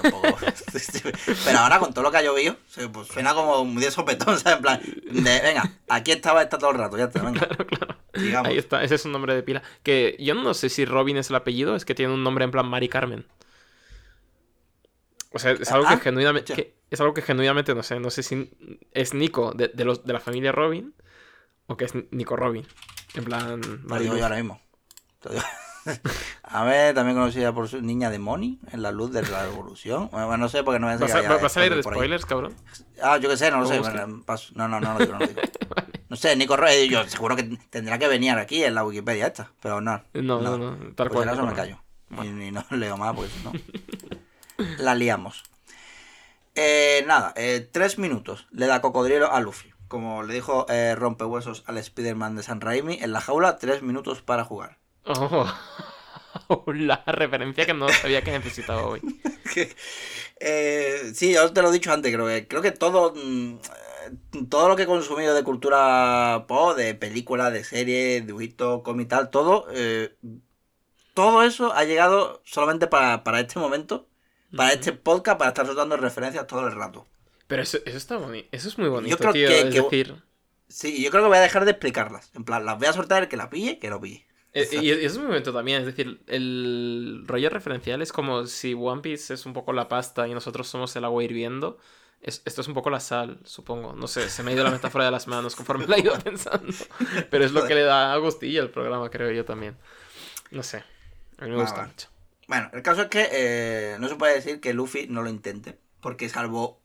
tampoco- Pero ahora con todo lo que ha llovido, pues suena como muy de sopetón, ¿sabes? En plan, de, venga, aquí estaba esta todo el rato, ya está, venga. Sigamos. Ahí está, ese es un nombre de pila. Que yo no sé si Robin es el apellido, es que tiene un nombre en plan Mari Carmen. O sea, es algo Ah, que genuinamente. escucha. que- es algo que genuinamente no sé. No sé si es Nico de, de los, de la familia Robin o que es Nico Robin. En plan. Lo digo yo ahora mismo. A ver, también conocida por su niña de Moni en la luz de la revolución. Bueno, no sé porque no a ¿Vas a, que haya va a salir de por ahí. spoilers, cabrón? Ah, yo qué sé, no lo sé. bueno, paso. No, no, no, no lo digo, no lo digo. No sé, Nico Rey, yo seguro que tendrá que venir aquí en la Wikipedia esta, pero no. No, no, no. Tal Por si cual. acaso me Nico callo. Bueno. Y, y no leo más porque no. La liamos. Eh, nada, eh, tres minutos le da cocodrilo a Luffy. Como le dijo eh, Rompehuesos al Spider-Man de San Raimi, en la jaula, tres minutos para jugar. Oh, la referencia que no sabía que necesitaba hoy. Eh, sí, yo te lo he dicho antes, creo que, creo que todo, mm, todo lo que he consumido de cultura pop, de películas, de series, dibujitos, cómic tal, todo, todo eso ha llegado solamente para, para este momento, para este podcast, para estar soltando referencias todo el rato. Pero eso, eso está bonito. Eso es muy bonito, creo tío. que- es que- decir. Sí, yo creo que voy a dejar de explicarlas. En plan, las voy a soltar el que la pille, que lo pille. Eh, Y, eso es muy momento también, es decir, el rollo referencial es como si One Piece es un poco la pasta y nosotros somos el agua hirviendo. Es- esto es un poco la sal, supongo. No sé, se me ha ido la metáfora de las manos conforme la he ido pensando. Pero es lo que le da agustillo al programa, creo yo también. No sé, a mí me gusta mucho. Bueno, el caso es que eh, no se puede decir que Luffy no lo intente, porque salvo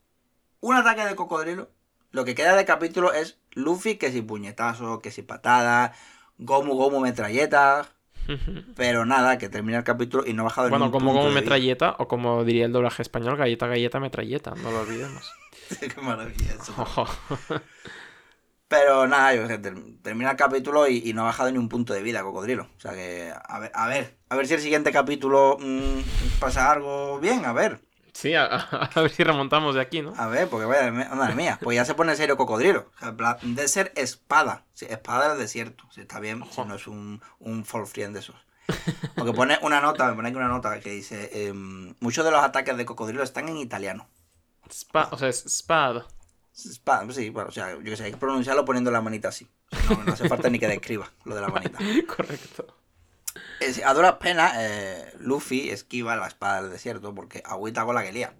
un ataque de cocodrilo, lo que queda de capítulo es Luffy que si puñetazo, que si patada, Gomu Gomu metralleta. Pero nada, que termina el capítulo y no ha bajado Bueno, como, vida. metralleta, o como diría el doblaje español, galleta, galleta, metralleta, no lo olvidemos. Qué maravilla eso. Ojo. Pero nada, yo, termina el capítulo y, y no ha bajado ni un punto de vida, cocodrilo. O sea que, a ver, a ver, a ver si el siguiente capítulo mm, pasa algo bien, a ver. Sí, a, ver si remontamos de aquí, ¿no? A ver, porque vaya, madre mía, pues ya se pone serio cocodrilo. O sea, en plan, de ser espada, sí, espada del desierto. Si está bien, si no es un, un fall friend de esos. Porque pone una nota, me pone aquí una nota que dice: em, Muchos de los ataques de cocodrilo están en italiano. Spa- o sea, es spad. Espada, sí, bueno, o sea, yo que sé, hay que pronunciarlo poniendo la manita así. No, no hace falta ni que describa lo de la manita. Correcto. A duras penas, eh, Luffy esquiva la espada del desierto porque agüita con la que lía.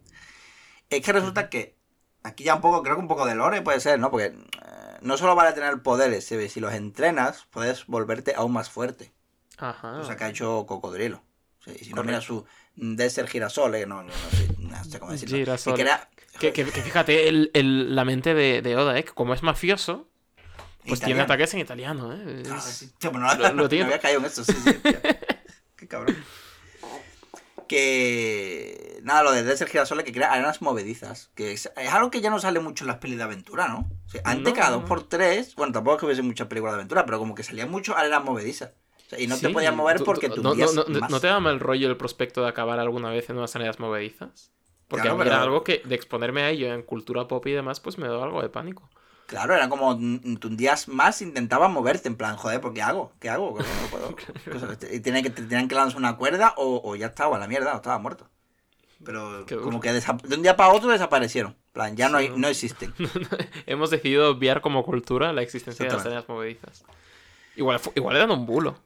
Es que resulta que aquí ya un poco, creo que un poco de lore puede ser, ¿no? Porque eh, no solo vale tener poderes, si los entrenas, puedes volverte aún más fuerte. Ajá. O sea, que ha hecho Cocodrilo. Sí, si no, Correcto. mira su Desert Girasol, eh, no, no, no sé, no sé cómo decirlo. Girasol. Que crea- Que, que- que fíjate, el, el- la mente de, de Oda, ¿eh? Como es mafioso, pues tiene ataques en italiano, ¿eh? Ah, Es- sí, tío, no, Lo- lo no tiene- había caído en eso, sí, sí. tío. Qué cabrón. Que. Nada, lo de Desert Girasol que crea arenas movedizas. Que es, es algo que ya no sale mucho en las pelis de aventura, ¿no? O sea, antes No, cada no, dos no. por tres. Bueno, tampoco es que hubiese muchas películas de aventura, pero como que salían mucho arenas movedizas. Y no te podías mover porque tú- no, no, no, más. ¿No te da mal rollo el prospecto de acabar alguna vez en unas áreas movedizas? Porque Claro, a mí era algo que de exponerme a ello en cultura pop y demás, pues me da algo de pánico. Claro, era como tú un día más intentabas moverte, en plan, joder, ¿por qué hago? ¿Qué hago? No puedo. Cosas te tenían que lanzar una cuerda o, o ya estaba a la mierda, o estaba muerto. Pero Qué como que de un día para otro desaparecieron. En plan, ya no, hay, ¿no? existen. Hemos decidido obviar como cultura la existencia de las Exactamente. movedizas. Igual, igual eran un bulo.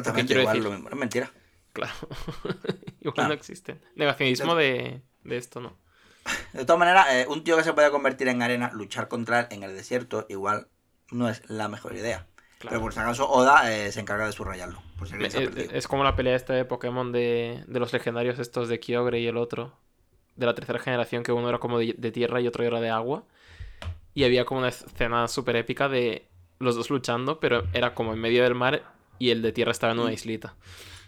Exactamente, igual, decir? lo mismo. Es mentira. Claro. igual Claro. no existen. Negacionismo de, de esto, ¿no? De todas maneras, eh, un tío que se puede convertir en arena, luchar contra él en el desierto, igual no es la mejor idea. Claro. Pero por si acaso, Oda eh, se encarga de subrayarlo. Por si Eh. Es como la pelea esta de Pokémon de, de los legendarios estos de Kyogre y el otro. De la tercera generación, que uno era como de, de tierra y otro era de agua. Y había como una escena súper épica de los dos luchando, pero era como en medio del mar y el de tierra estaba en Mm. una islita.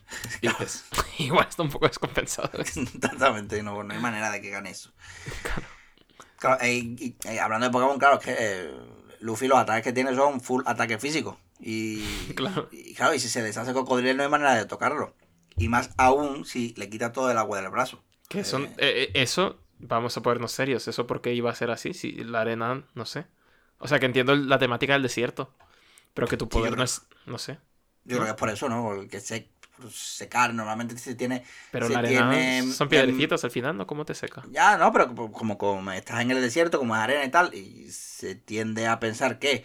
Y dices, igual está un poco descompensado. Exactamente, no, no hay manera de que gane eso. Claro, eh, y, hablando de Pokémon, claro, es que eh, Luffy los ataques que tiene son full ataque físico. Y Claro. y claro, y si se deshace cocodrilo no hay manera de tocarlo. Y más aún si le quita todo el agua del brazo. Que son, Eh. eh, eso, vamos a ponernos serios. ¿Eso por qué iba a ser así? Si la arena, no sé. O sea, que entiendo la temática del desierto. Pero que tu poder no es, no sé. Yo creo que es por eso, ¿no? Porque se, secar normalmente se tiene... Pero se la arena tiene, son piedrecitas al final, ¿no? ¿Cómo te seca? Ya, no, pero como, como, estás en el desierto, como es arena y tal, y se tiende a pensar que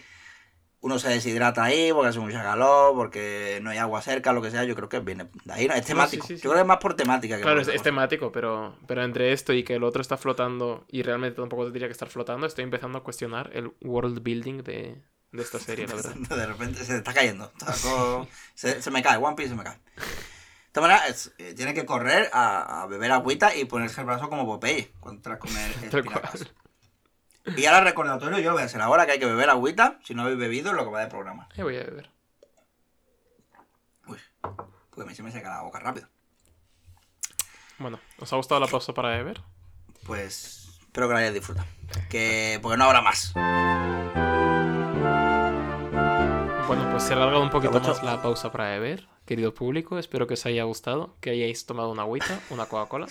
uno se deshidrata ahí porque hace mucha calor, porque no hay agua cerca, lo que sea, yo creo que viene de ahí, ¿no? es temático. sí, sí, sí. Yo creo que es más por temática que Claro, por es, es temático, pero, pero entre esto y que el otro está flotando y realmente tampoco tendría que estar flotando, estoy empezando a cuestionar el world building de, de esta serie, la verdad. De repente se está cayendo. Se, se me cae, One Piece se me cae. De todas maneras, eh, tiene que correr a, a beber agüita y ponerse el brazo como Popeye contra comer espinacas. Y ahora recordatorio, yo voy a hacer ahora que hay que beber agüita. Si no habéis bebido, lo que va de programa. Ahí voy a beber. Uy, porque a mí se me seca la boca rápido. Bueno, ¿os ha gustado la pausa para beber? Pues espero que la hayáis disfrutado. Que, porque no habrá más. Bueno, pues se ha alargado un poquito más la pausa para beber, querido público. Espero que os haya gustado, que hayáis tomado una agüita, una Coca-Cola,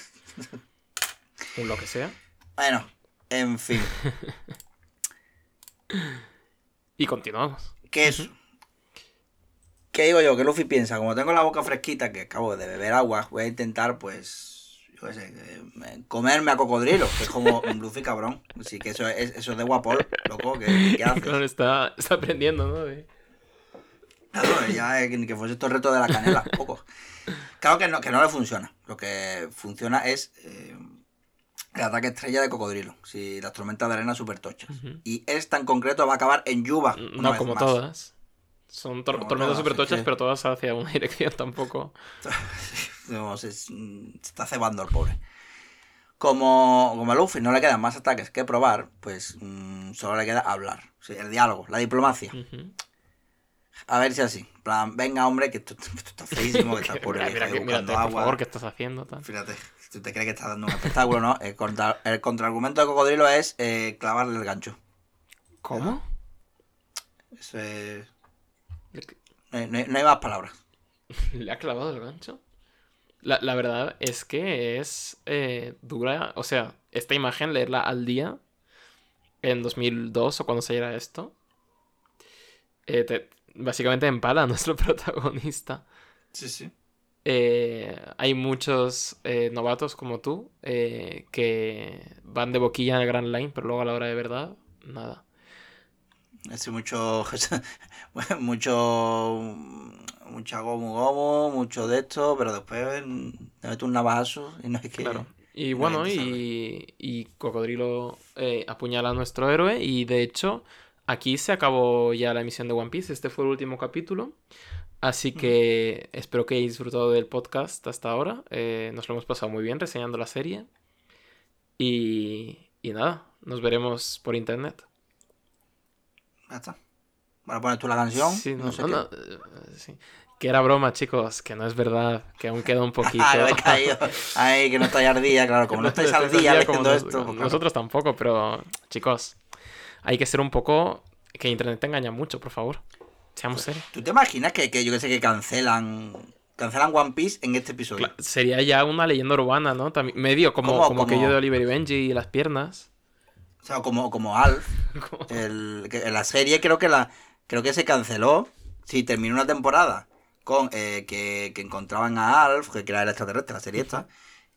un lo que sea. Bueno, en fin. Y continuamos. ¿Qué es? ¿Qué digo yo? Que Luffy piensa, como tengo la boca fresquita, que acabo de beber agua, voy a intentar, pues, yo qué sé, comerme a cocodrilo, que es como un Luffy cabrón. Así que eso es, eso es de guapol, loco, ¿qué, qué haces? Claro, está, está aprendiendo, ¿no? De- Claro, ya eh, que fuese todo el reto de la canela, poco. Claro que no, que no le funciona. Lo que funciona es eh, el ataque estrella de cocodrilo. Si las tormentas de arena súper tochas. Ujú. Y esta en concreto va a acabar en Yuba. una No como más. todas. Son tor- Como tormentas súper tochas, que- pero todas hacia una dirección tampoco. No, se, se está cebando el pobre. Como, como a Luffy no le quedan más ataques que probar, pues mm, solo le queda hablar. O sea, el diálogo, la diplomacia. Ujú. A ver si así. Plan, venga, hombre, que esto, que esto está feísimo, que está Que- pobre mira, mira, ahí que- buscando mírate, por agua. favor, ¿qué estás haciendo? tal? Fíjate, si tú te crees que estás dando un espectáculo, ¿no? El, contra, el contraargumento de cocodrilo es eh, clavarle el gancho. ¿Cómo? Eso es. ¿Le, No hay, no hay- no hay más palabras. le ha clavado el gancho? La, la verdad es que es eh, dura. O sea, esta imagen, leerla al día, en 2002 o cuando saliera esto, eh, te- básicamente empala a nuestro protagonista. Sí, sí. Eh, hay muchos eh, novatos como tú eh, que van de boquilla en el Grand Line, pero luego a la hora de verdad, nada. Así mucho. mucho. Mucha gomu gomu, mucho de esto, pero después mm, te metes un navajazo y no es que. Claro. Y no bueno, y, y Cocodrilo eh, apuñala a nuestro héroe y de hecho aquí se acabó ya la emisión de One Piece, este fue el último capítulo, así que espero que hayáis disfrutado del podcast hasta ahora, eh, nos lo hemos pasado muy bien reseñando la serie y, y nada, nos veremos por internet. Ya está. Bueno, pones tú la canción. Sí, no, no sé no, qué. no, eh, sí. Que era broma, chicos, que no es verdad, que aún queda un poquito. Ah, me he caído. Ay, que no estáis al día, claro. Como no estáis al día como esto. pues, claro. Nosotros tampoco, pero chicos, hay que ser un poco... Que Internet te engaña mucho, por favor. Seamos serios. ¿Tú te imaginas que, que yo que sé que cancelan. Cancelan One Piece en este episodio? Sería ya una leyenda urbana, ¿no? También, medio como, como aquello de Oliver y Benji y las piernas. O sea, como, como Alf. El, que la serie creo que la creo que se canceló. Sí, terminó una temporada con eh, que, que encontraban a Alf, que era el extraterrestre, la serie esta.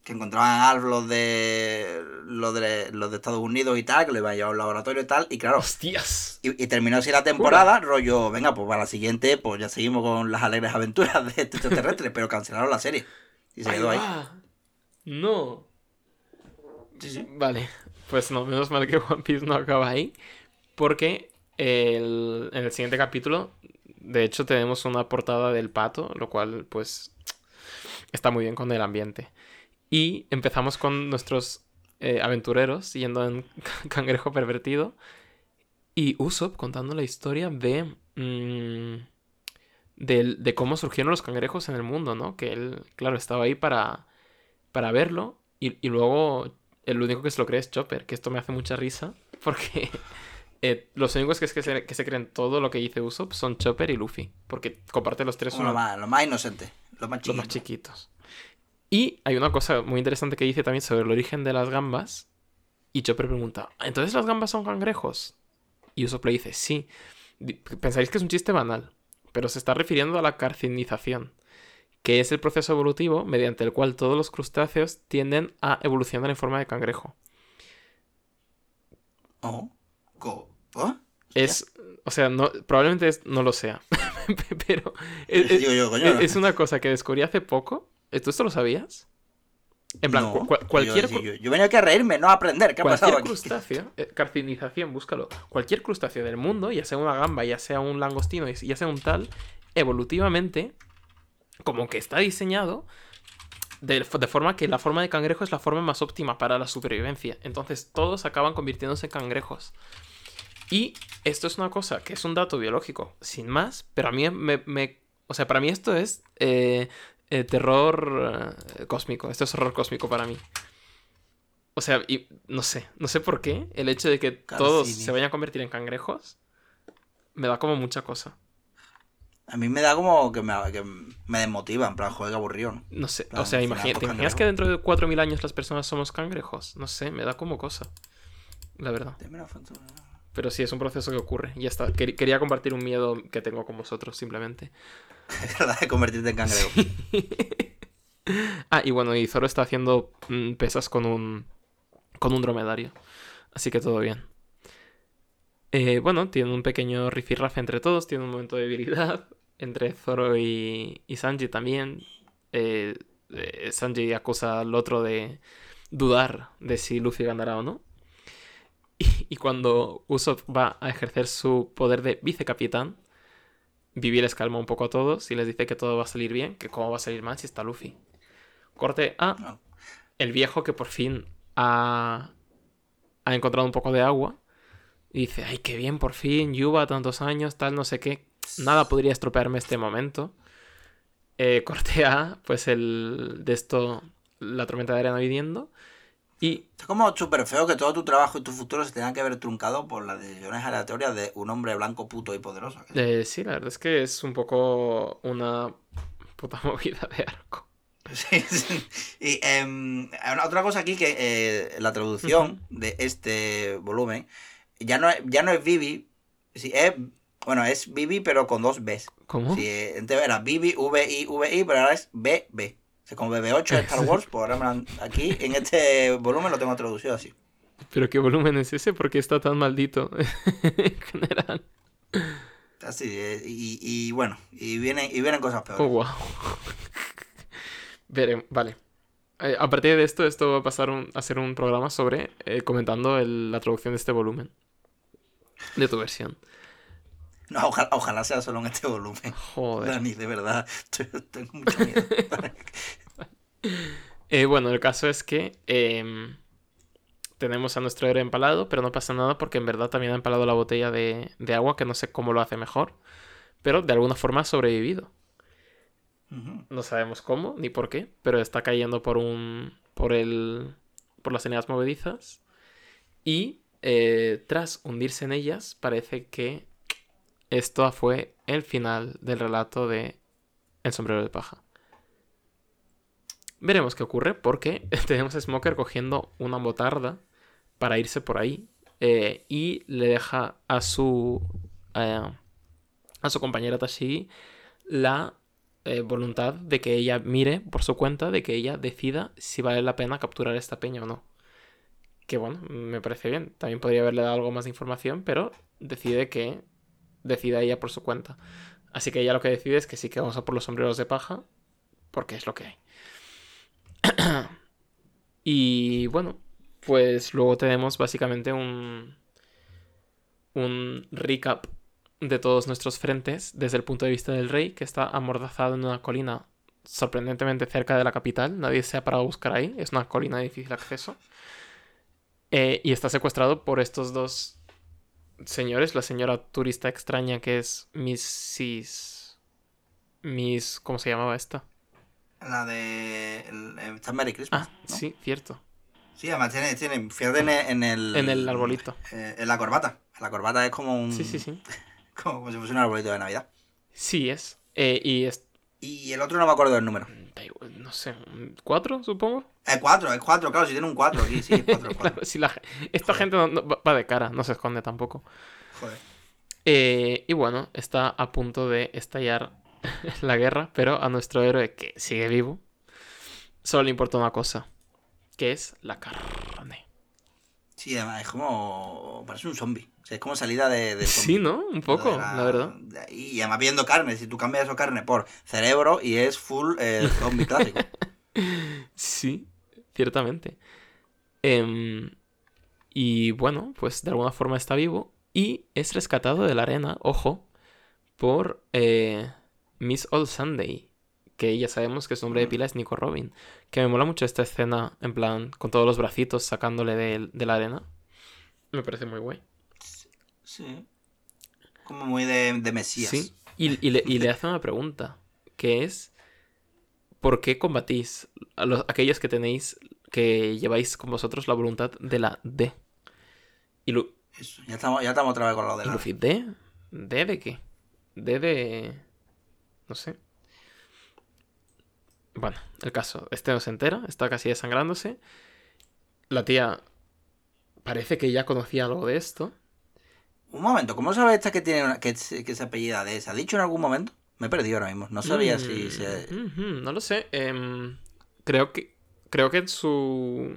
Que encontraban a los de los de los de Estados Unidos y tal, que lo iban a llevar a un laboratorio y tal. Y claro, ¡Hostias! y, y terminó así la temporada, rollo, venga, pues para la siguiente, pues ya seguimos con las alegres aventuras de este extraterrestre, pero cancelaron la serie. Y se Ahí quedó ahí. va. No. Sí, sí. Vale, pues no, menos mal que One Piece no acaba ahí. Porque el- en el siguiente capítulo, de hecho, tenemos una portada del pato, lo cual, pues, está muy bien con el ambiente. Y empezamos con nuestros eh, aventureros yendo en cangrejo pervertido. Y Usopp contando la historia de. mm, del- de cómo surgieron los cangrejos en el mundo, ¿no? Que él, claro, estaba ahí para, para verlo. Y, y luego el único que se lo cree es Chopper, que esto me hace mucha risa. Porque eh, los únicos que, es que, se, que se creen todo lo que dice Usopp son Chopper y Luffy. Porque comparten los tres Como lo más, lo más inocente, lo más los chiquito. más chiquitos. Y hay una cosa muy interesante que dice también sobre el origen de las gambas. Y Chopper pregunta, ¿entonces las gambas son cangrejos? Y Usopp le dice, sí. Pensaréis que es un chiste banal, pero se está refiriendo a la carcinización, que es el proceso evolutivo mediante el cual todos los crustáceos tienden a evolucionar en forma de cangrejo. Oh, ¿oh? Es, o sea, no, probablemente es- no lo sea, pero es una cosa que descubrí hace poco. ¿Tú esto lo sabías? En plan, No, cu- cu- cualquier, Yo, yo, yo venía aquí a reírme, no a aprender. ¿Qué ha pasado cualquier aquí? crustáceo, eh, carcinización, búscalo. Cualquier crustáceo del mundo, ya sea una gamba, ya sea un langostino, y- ya sea un tal, evolutivamente, como que está diseñado de, de forma que la forma de cangrejo es la forma más óptima para la supervivencia. Entonces todos acaban convirtiéndose en cangrejos. Y esto es una cosa que es un dato biológico, sin más, pero a mí me... me- o sea, para mí esto es eh, eh, terror eh, cósmico. Esto es horror cósmico para mí. O sea, y no sé, no sé por qué el hecho de que todos se vayan a convertir en cangrejos me da como mucha cosa. A mí me da como que me, que me desmotiva, en plan, joder, aburrido, ¿no? No sé, o sea, final, imagina- pues, ¿te imaginas que dentro de 4.000 años las personas somos cangrejos? No sé, me da como cosa. La verdad. Pero sí, es un proceso que ocurre. Y ya está. Quer- Quería compartir un miedo que tengo con vosotros, simplemente. La de convertirte en cangrejo. Ah, y bueno, y Zoro está haciendo mm, pesas con un. con un dromedario. Así que todo bien. Eh, bueno, tiene un pequeño rifirrafe entre todos, tiene un momento de debilidad. Entre Zoro y, y Sanji también. Eh, eh, Sanji acusa al otro de dudar de si Luffy ganará o no. Y, y cuando Usopp va a ejercer su poder de vicecapitán, Vivi les calma un poco a todos y les dice que todo va a salir bien, que cómo va a salir mal si está Luffy. Corte A, No. el viejo que por fin ha, ha encontrado un poco de agua Y dice, ay, qué bien, por fin, Yuba, tantos años, tal, no sé qué. Nada podría estropearme este momento. Eh, corte A, pues el de esto, la tormenta de arena viniendo. Y Es como súper feo que todo tu trabajo y tu futuro se tengan que ver truncado por las decisiones aleatorias de un hombre blanco puto y poderoso. eh, sí, la verdad es que es un poco una puta movida de arco. Sí, sí. Y una- otra cosa aquí que eh, la traducción de este volumen ya no es, ya no es Vivi, sí, es, bueno, es Vivi pero con dos Bs. ¿Cómo? Sí, eh, antes era Vivi, V-I, V-I, pero ahora es BB. Sea, como BB8 de Star Wars, pues ahora me han- aquí en este volumen lo tengo traducido así. ¿Pero qué volumen es ese? ¿Por qué está tan maldito en general? Así, eh, y, y bueno, y vienen, y vienen cosas peores. Oh, wow. Vale. Eh, a partir de esto, esto va a pasar un- a ser un programa sobre eh, comentando el- la traducción de este volumen. De tu versión. No, ojalá, ojalá sea solo en este volumen. Joder. Dani, de verdad, tengo mucho miedo. Eh, bueno, el caso es que em, tenemos a nuestro héroe empalado, pero no pasa nada porque en verdad también ha empalado la botella de, de agua, que no sé cómo lo hace mejor. Pero de alguna forma ha sobrevivido. No sabemos cómo ni por qué, pero está cayendo por un. por el. por las eneas movedizas. Y eh, tras hundirse en ellas, parece que esto fue el final del relato de El sombrero de paja. Veremos qué ocurre, porque tenemos a Smoker cogiendo una botarda para irse por ahí. eh, y le deja a su. eh, a su compañera Tashigi la eh, voluntad de que ella mire por su cuenta, de que ella decida si vale la pena capturar esta peña o no. Que bueno, me parece bien. También podría haberle dado algo más de información, pero decide que decida ella por su cuenta. Así que ella lo que decide es que sí que vamos a por los sombreros de paja, porque es lo que hay. y bueno, pues luego tenemos básicamente un un recap de todos nuestros frentes desde el punto de vista del rey, que está amordazado en una colina sorprendentemente cerca de la capital. Nadie se ha parado a buscar ahí. Es una colina de difícil acceso. Eh, y está secuestrado por estos dos señores. La señora turista extraña que es Mrs. Miss... ¿Cómo se llamaba esta? La de. Está Merry Christmas. Ah, ¿no? sí, cierto. Sí, además tiene, tiene fíjate en el, en el. En el arbolito. eh, en la corbata. La corbata es como un. Sí, sí, sí. Como, como si fuese un arbolito de Navidad. Sí es. Eh, y es... Y el otro no me acuerdo del número. igual, No sé, ¿un ¿cuatro, supongo? Es 4, es 4, claro, si tiene un 4 aquí, sí, es 4, es 4. Claro, si la, ge- esta gente no- no- va de cara, no se esconde tampoco. Joder. Eh, y bueno, está a punto de estallar la guerra, pero a nuestro héroe que sigue vivo solo le importa una cosa, que es la carne. Sí, además es como. Parece un zombie. O sea, es como salida de. de Sí. ¿no? Un poco, la, verdad. Y además viendo carne, si tú cambias eso carne por cerebro y es full eh, zombie clásico. Sí, ciertamente. Em, y bueno, pues de alguna forma está vivo y es rescatado de la arena, ojo, por eh, Miss All Sunday, que ya sabemos que su nombre de pila es Nico Robin. Que me mola mucho esta escena, en plan, con todos los bracitos sacándole de, de la arena. Me parece muy guay. Sí. Como muy de, de Mesías. Sí, y, y le, y le hace una pregunta, que es, ¿por qué combatís a los, aquellos que tenéis, que lleváis con vosotros la voluntad de la D? Y, Lu- Eso, ya estamos, ya estamos otra vez con lo de la. ¿D? ¿D de qué? D de... no sé. Bueno, el caso, este no se entera, está casi desangrándose. La tía parece que ya conocía algo de esto. Un momento, ¿cómo sabe esta que tiene una, que, que se apellida de esa? ¿Ha dicho en algún momento? Me he perdido ahora mismo. No sabía si Mm, se. no lo sé. em, creo que creo que en su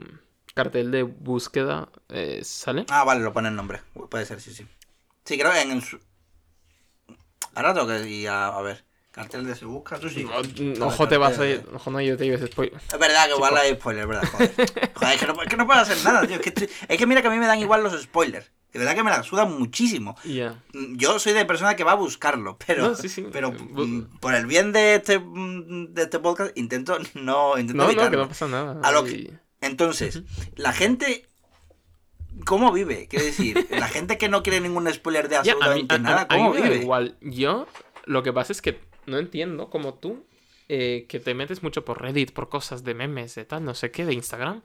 cartel de búsqueda eh, sale. Ah, vale, lo pone el nombre. Puede ser, sí, sí. Sí, creo que en su. Ahora tengo que ir a, a ver. Cartel de se busca, tú sí. No, ojo, te vas a ir. Ojo, no, yo te ese spoiler. Es verdad que igual hay spoilers, ¿verdad? Joder. Joder, es que no, es que no puedo hacer nada, tío. Es que, estoy- es que mira que a mí me dan igual los spoilers. De verdad que me la sudan muchísimo. Mm, Yo soy de persona que va a buscarlo, pero, No, sí, sí. pero mm, por el bien de este, mm, de este podcast intento no intento No, no, que no pasa nada. A lo Y- que- Entonces, la gente ¿Cómo vive? Quiero decir, la gente que no quiere ningún spoiler de Ya, a mí, absolutamente a- a- nada, a mí ¿cómo da vive? igual. Yo, lo que pasa es que no entiendo, como tú, eh, que te metes mucho por Reddit, por cosas de memes, de tal, no sé qué, de Instagram.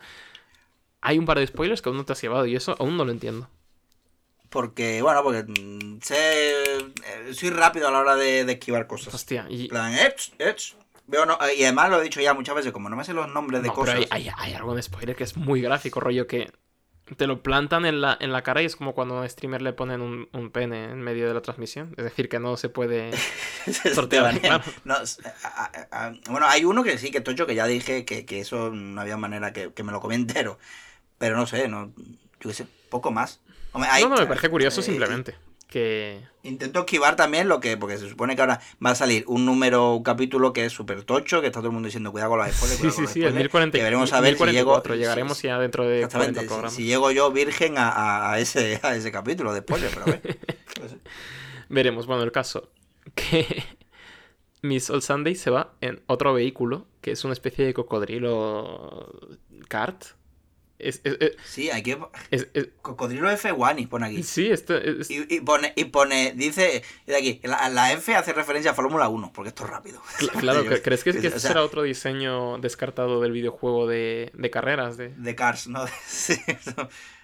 Hay un par de spoilers que aún no te has llevado y eso aún no lo entiendo. Porque, bueno, porque mm, sé, eh, soy rápido a la hora de, de esquivar cosas. Hostia, y... Plan. Veo no- y además lo he dicho ya muchas veces, como no me sé los nombres de No, cosas. pero hay, hay, hay algún spoiler que es muy gráfico, rollo que te lo plantan en la, en la cara y es como cuando a un streamer le ponen un, un pene en medio de la transmisión. Es decir, que no se puede... Sortear, te claro. No, a- a- a- bueno, hay uno que sí, que tocho, que ya dije que, que eso no había manera que, que me lo comí entero. Pero no sé, no, yo qué sé, poco más. Hombre, hay- No, no, me parece curioso eh, simplemente. Que... Intento esquivar también lo que, porque se supone que ahora va a salir un número, un capítulo que es súper tocho, que está todo el mundo diciendo cuidado con los spoilers. Sí, sí, sí, el spoilers", 1040, que veremos a ver si llego. 1044, llegaremos si- ya dentro de 40 Exactamente, si, llego yo virgen a, ese, a ese capítulo de spoilers, pero a ver. Veremos, bueno, el caso. Que Miss All Sunday se va en otro vehículo, que es una especie de cocodrilo kart. Es, es- es- Sí, hay que. es- es- Cocodrilo F1 y pone aquí. sí, esto es- Y, y pone, y pone, dice, de aquí, la, la F hace referencia a Fórmula 1, porque esto es rápido. cl- claro, ¿crees que, que o este sea, será otro diseño descartado del videojuego de, de carreras? De... De Cars, ¿no? Sí.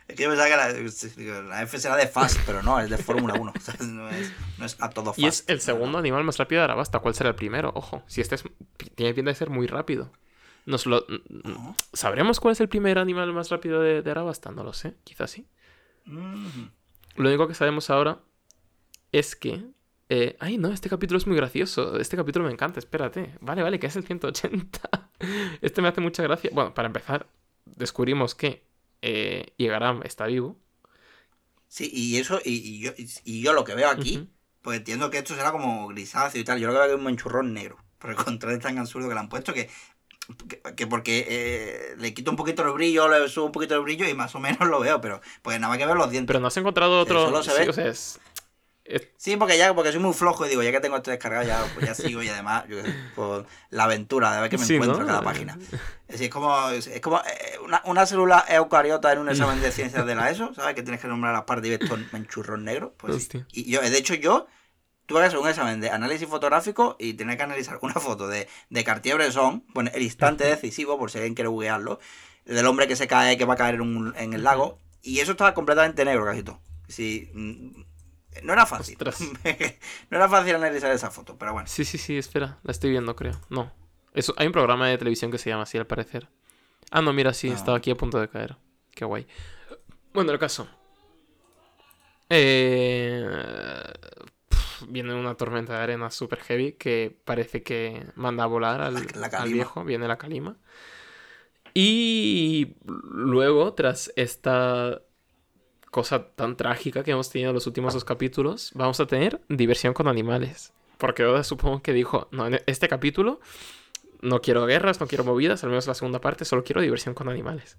Es que yo pensaba que la, la F será de Fast, pero no, es de Fórmula 1. o sea, No es, no es a todo Fast. Y es el segundo animal más rápido de Arabasta. ¿Cuál será el primero? Ojo, si este es, tiene pinta de ser muy rápido. Nos lo, ¿No? ¿Sabremos cuál es el primer animal más rápido de, de Arabasta? No lo sé, quizás sí. Mm. Lo único que sabemos ahora es que... eh, ay, no, este capítulo es muy gracioso. Este capítulo me encanta, espérate. Vale, vale, que es el 180. este me hace mucha gracia. Bueno, para empezar, descubrimos que eh, está vivo. Sí, y eso, y, y yo, y yo lo que veo aquí, pues entiendo que esto será como grisáceo y tal. Yo lo que veo que es un manchurrón negro. Por el contrario, es tan absurdo que le han puesto que. Que, que porque eh, le quito un poquito el brillo, le subo un poquito el brillo y más o menos lo veo, pero pues nada más que ver los dientes. Pero no has encontrado otro... solo se sí, ve. o sea, es- es- Sí, porque ya, porque soy muy flojo y digo, ya que tengo esto descargado, ya, pues ya sigo y además, yo pues, la aventura de ver qué me Sí, encuentro ¿no? en cada página. Es decir, es como, es, es como eh, una, una célula eucariota en un examen de ciencias de la ESO, ¿sabes? Que tienes que nombrar las partes y ves todo en churrón negro. Pues sí. Y yo, de hecho, yo que hacer un examen de análisis fotográfico y tenía que analizar una foto de, de Cartier-Bresson, bueno, el instante decisivo, por si alguien quiere buguearlo, del hombre que se cae, que va a caer en, un- en el lago, y eso estaba completamente negro casi todo. Sí, mm, no era fácil. No era fácil analizar esa foto, pero bueno. Sí, sí, sí, espera. La estoy viendo, creo. No. Eso, hay un programa de televisión que se llama así, al parecer. Ah, no, mira, sí, Ah. estaba aquí a punto de caer. Qué guay. Bueno, el caso. Eh... Viene una tormenta de arena super heavy que parece que manda a volar al, viejo. Viene la calima. Y luego, tras esta cosa tan trágica que hemos tenido en los últimos dos capítulos, vamos a tener diversión con animales. Porque Oda supongo que dijo, no, en este capítulo no quiero guerras, no quiero movidas, al menos la segunda parte, solo quiero diversión con animales.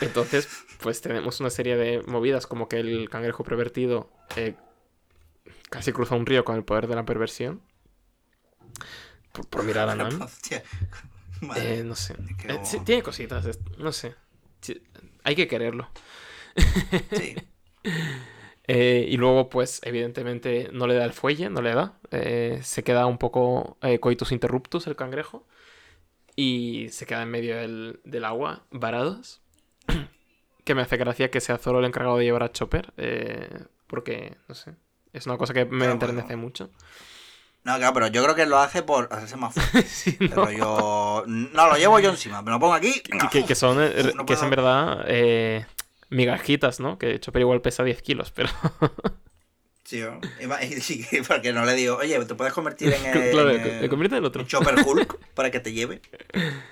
Entonces, pues tenemos una serie de movidas como que el cangrejo pervertido eh, casi cruza un río con el poder de la perversión. Por, por mirar a Nan. Eh, no sé. Eh, sí, tiene cositas, no sé. Sí, hay que quererlo. Sí. Eh, y luego, pues, evidentemente no le da el fuelle, no le da. Eh, se queda un poco coitus interruptus el cangrejo. Y se queda en medio del, del agua, varados. que me hace gracia que sea Zoro el encargado de llevar a Chopper. porque, no sé. Es una cosa que me Claro, enternece bueno. mucho. No, claro, pero yo creo que lo hace por hacerse más fuerte. Sí, Pero no. yo. No, lo llevo yo encima, me lo pongo aquí. Que, que- que son, eh, Uf, no que es en verdad eh, migajitas, ¿no? Que Chopper igual pesa 10 kilos, pero... Sí, porque no le digo, oye, te puedes convertir en. eh, claro, en, convierte en el otro. en Chopper Hulk para que te lleve.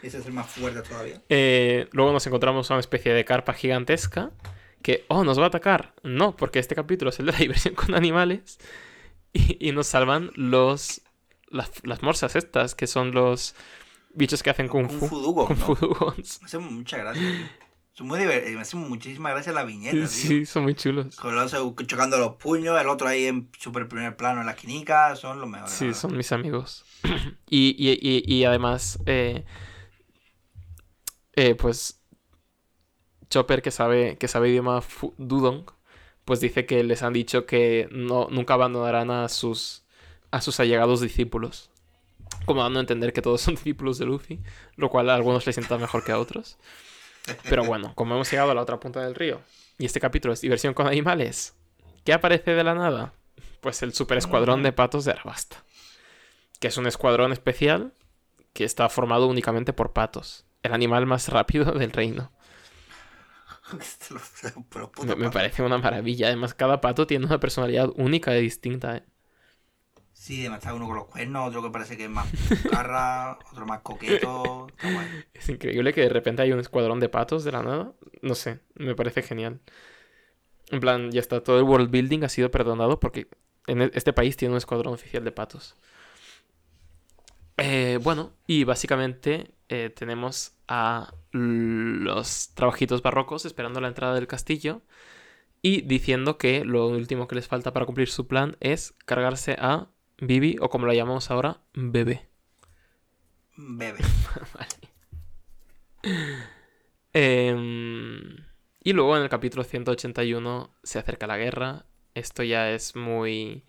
Ese es el más fuerte todavía. Eh, luego nos encontramos a una especie de carpa gigantesca que, oh, nos va a atacar. No, porque este capítulo es el de la diversión con animales y, y nos salvan los las, las morsas estas, que son los bichos que hacen kung fu. Kung ¿no? fu dugons. Me hace mucha gracia. tío. Son muy divertidos. Me hace muchísima gracia la viñeta, tío. Sí, son muy chulos. Con los chocando los puños, el otro ahí en super primer plano en la esquinica, son los mejores. Sí, son mis amigos. y, y- y- y además, eh, eh, pues, Chopper, que sabe, que sabe idioma Dudong, pues dice que les han dicho que no, nunca abandonarán a sus, a sus allegados discípulos. Como dando a entender que todos son discípulos de Luffy, lo cual a algunos les sienta mejor que a otros. Pero bueno, como hemos llegado a la otra punta del río, y este capítulo es diversión con animales, ¿qué aparece de la nada? Pues el super escuadrón de patos de Arabasta. Que es un escuadrón especial que está formado únicamente por patos. El animal más rápido del reino. Putos Me, parece una maravilla. Además, cada pato tiene una personalidad única y distinta. ¿eh? Sí, además está uno con los cuernos, otro que parece que es más garra, otro más coqueto. Está. Es increíble que de repente hay un escuadrón de patos de la nada. No sé, me parece genial. En plan, ya está, todo el world building ha sido perdonado porque en e- este país tiene un escuadrón oficial de patos. Eh, bueno, y básicamente eh, tenemos a los trabajitos barrocos esperando la entrada del castillo y diciendo que lo último que les falta para cumplir su plan es cargarse a Bibi, o como la llamamos ahora, Bebé. Bebe. Em, y luego en el capítulo 181 se acerca la guerra. Esto ya es muy...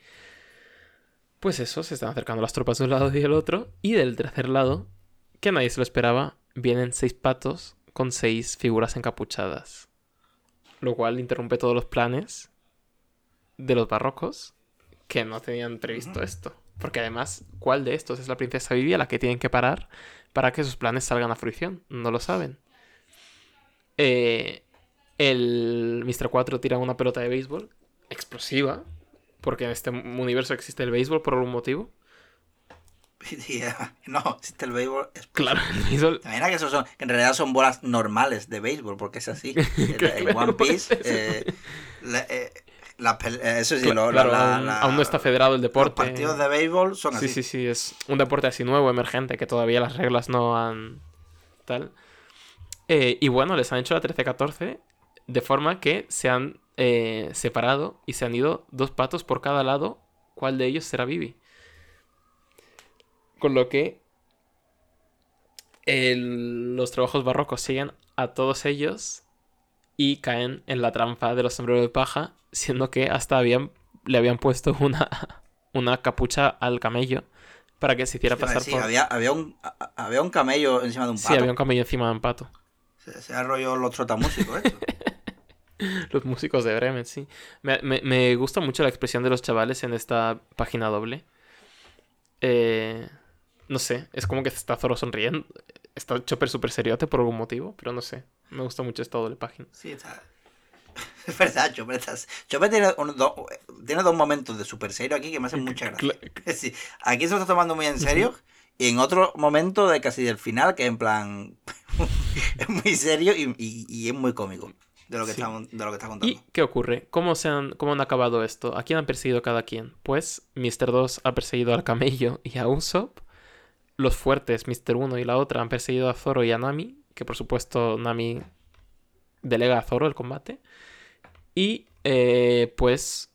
Pues eso, se están acercando las tropas de un lado y del otro. Y del tercer lado, que nadie se lo esperaba, vienen seis patos con seis figuras encapuchadas. Lo cual interrumpe todos los planes de los barrocos que no tenían previsto esto. Porque además, ¿cuál de estos es la princesa Vivi a la que tienen que parar para que sus planes salgan a fruición? No lo saben. Eh, el Mr. 4 tira una pelota de béisbol explosiva. Porque en este universo existe el béisbol por algún motivo. No, existe el béisbol. es- Claro, el béisbol. ¿Te imaginas que, eso son, que en realidad son bolas normales de béisbol? Porque es así. Claro, One Piece, es eh, la- eh, eh, eso sí, lo- claro, la- la- aún, la- aún no está federado el los deporte. partidos de béisbol son Sí, así. sí, sí, es un deporte así nuevo, emergente, que todavía las reglas no han... tal. Eh, y bueno, les han hecho la 13-14 de forma que se han separado y se han ido dos patos por cada lado. ¿Cuál de ellos será Vivi? Con lo que el- los trabajos barrocos siguen a todos ellos y caen en la trampa de los sombreros de paja, siendo que hasta habían, le habían puesto una, una capucha al camello para que se hiciera pasar por... había, había, un, había un camello encima de un Sí, pato. había un camello encima de un pato. Se, se arrolló los trotamúsicos, esto. Los músicos de Bremen, sí. Me, me- me gusta mucho la expresión de los chavales en esta página doble. Eh, no sé, es como que está Zoro sonriendo. Está Chopper súper seriote por algún motivo, pero no sé. Me gusta mucho esta doble página. Sí, está. Es verdad, Chopper, estás... Chopper tiene, un- do- tiene dos momentos de super serio aquí que me hacen mucha gracia. Sí, aquí se lo está tomando muy en serio. Y en otro momento de casi del final, que en plan. es muy serio y, y- y es muy cómico. De lo que, Sí. está, de lo que está contando. ¿Y qué ocurre? ¿Cómo, se han, ¿Cómo han acabado esto? ¿A quién han perseguido cada quien? Pues Mr. 2 ha perseguido al camello y a Usopp. Los fuertes, Mr. 1 y la otra, han perseguido a Zoro y a Nami. Que por supuesto Nami delega a Zoro el combate. Y eh, pues